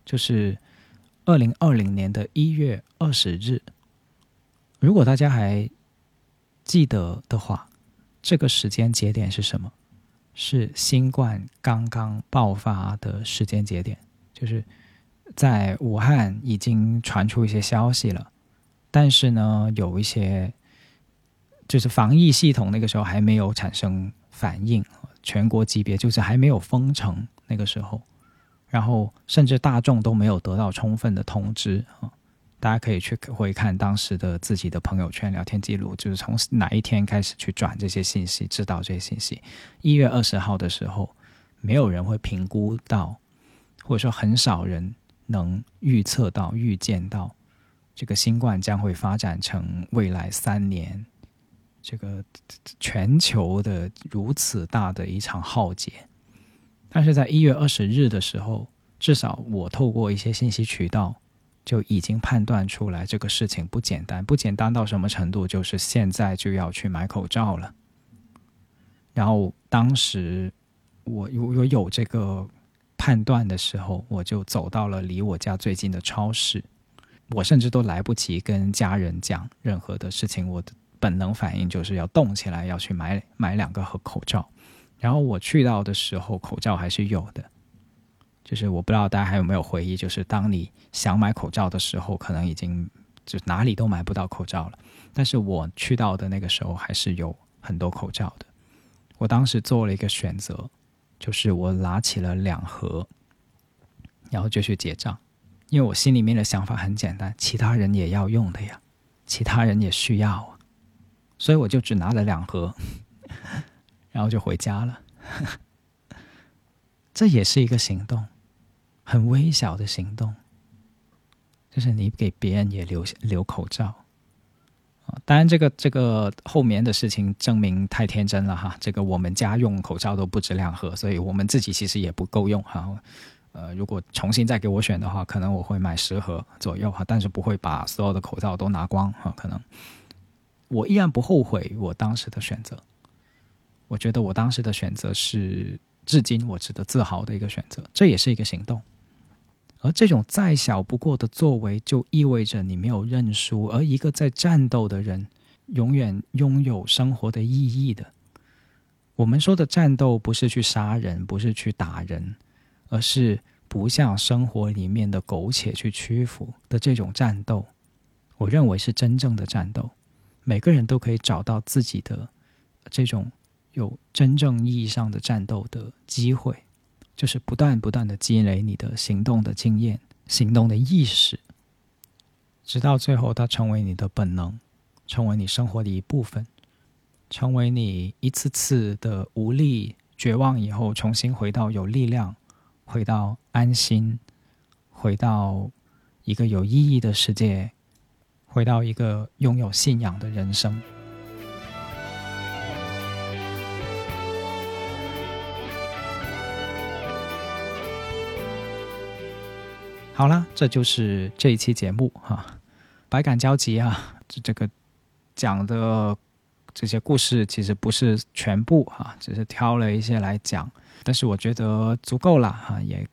就是二零二零年的一月二十日。如果大家还记得的话，这个时间节点是什么？是新冠刚刚爆发的时间节点，就是在武汉已经传出一些消息了，但是呢，有一些。就是防疫系统那个时候还没有产生反应，全国级别就是还没有封城那个时候，然后甚至大众都没有得到充分的通知啊！大家可以去回看当时的自己的朋友圈聊天记录，就是从哪一天开始去转这些信息，知道这些信息。一月二十号的时候，没有人会评估到，或者说很少人能预测到、预见到这个新冠将会发展成未来三年。这个全球的如此大的一场浩劫，但是在一月二十日的时候，至少我透过一些信息渠道就已经判断出来，这个事情不简单，不简单到什么程度？就是现在就要去买口罩了。然后当时我我有这个判断的时候，我就走到了离我家最近的超市，我甚至都来不及跟家人讲任何的事情，我的。本能反应就是要动起来，要去买买两个盒口罩。然后我去到的时候，口罩还是有的。就是我不知道大家还有没有回忆，就是当你想买口罩的时候，可能已经就哪里都买不到口罩了。但是我去到的那个时候，还是有很多口罩的。我当时做了一个选择，就是我拿起了两盒，然后就去结账，因为我心里面的想法很简单：其他人也要用的呀，其他人也需要。所以我就只拿了两盒，然后就回家了。这也是一个行动，很微小的行动，就是你给别人也留留口罩。当然，这个这个后面的事情证明太天真了哈。这个我们家用口罩都不止两盒，所以我们自己其实也不够用哈。呃，如果重新再给我选的话，可能我会买十盒左右哈，但是不会把所有的口罩都拿光哈，可能。我依然不后悔我当时的选择，我觉得我当时的选择是至今我值得自豪的一个选择，这也是一个行动。而这种再小不过的作为，就意味着你没有认输。而一个在战斗的人，永远拥有生活的意义的。我们说的战斗，不是去杀人，不是去打人，而是不向生活里面的苟且去屈服的这种战斗。我认为是真正的战斗。每个人都可以找到自己的这种有真正意义上的战斗的机会，就是不断不断的积累你的行动的经验、行动的意识，直到最后它成为你的本能，成为你生活的一部分，成为你一次次的无力、绝望以后重新回到有力量、回到安心、回到一个有意义的世界。回到一个拥有信仰的人生。好了，这就是这一期节目哈，百感交集啊，这这个讲的这些故事其实不是全部哈，只是挑了一些来讲，但是我觉得足够了哈，也。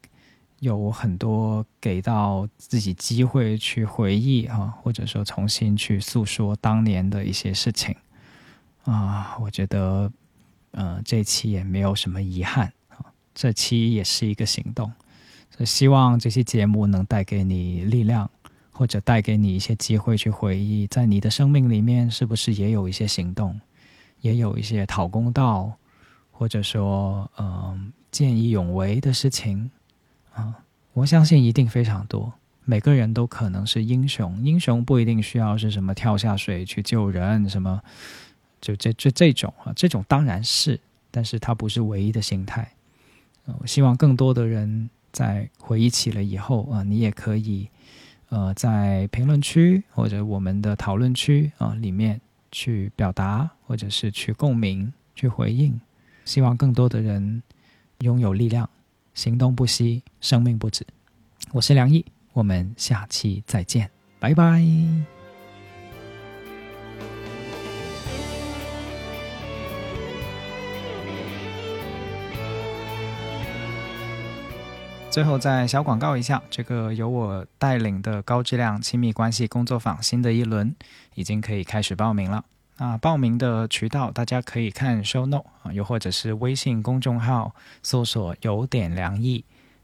有很多给到自己机会去回忆啊，或者说重新去诉说当年的一些事情啊，我觉得，呃，这期也没有什么遗憾啊，这期也是一个行动，所以希望这期节目能带给你力量，或者带给你一些机会去回忆，在你的生命里面是不是也有一些行动，也有一些讨公道，或者说嗯见义勇为的事情。啊，我相信一定非常多。每个人都可能是英雄，英雄不一定需要是什么跳下水去救人，什么就这这这种啊，这种当然是，但是它不是唯一的形态。我希望更多的人在回忆起了以后啊，你也可以呃在评论区或者我们的讨论区啊里面去表达，或者是去共鸣、去回应。希望更多的人拥有力量，行动不息，生命不止。我是梁毅，我们下期再见，拜拜。最后再小广告一下，这个由我带领的高质量亲密关系工作坊新的一轮已经可以开始报名了。那报名的渠道大家可以看 show note 啊，又或者是微信公众号搜索“有点凉意”，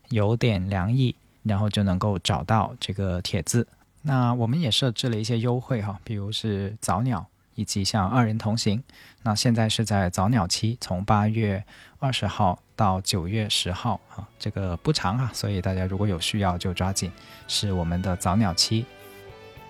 有点凉意，然后就能够找到这个帖子。那我们也设置了一些优惠哈，比如是早鸟以及像二人同行。那现在是在早鸟期，从八月二十号。到九月十号啊，这个不长啊，所以大家如果有需要就抓紧，是我们的早鸟期。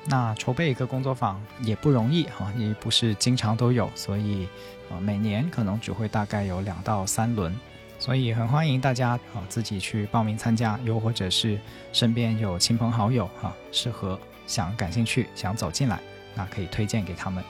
那筹备一个工作坊也不容易哈，也不是经常都有，所以啊，每年可能只会大概有两到三轮，所以很欢迎大家啊自己去报名参加，又或者是身边有亲朋好友哈，适合想感兴趣想走进来，那可以推荐给他们。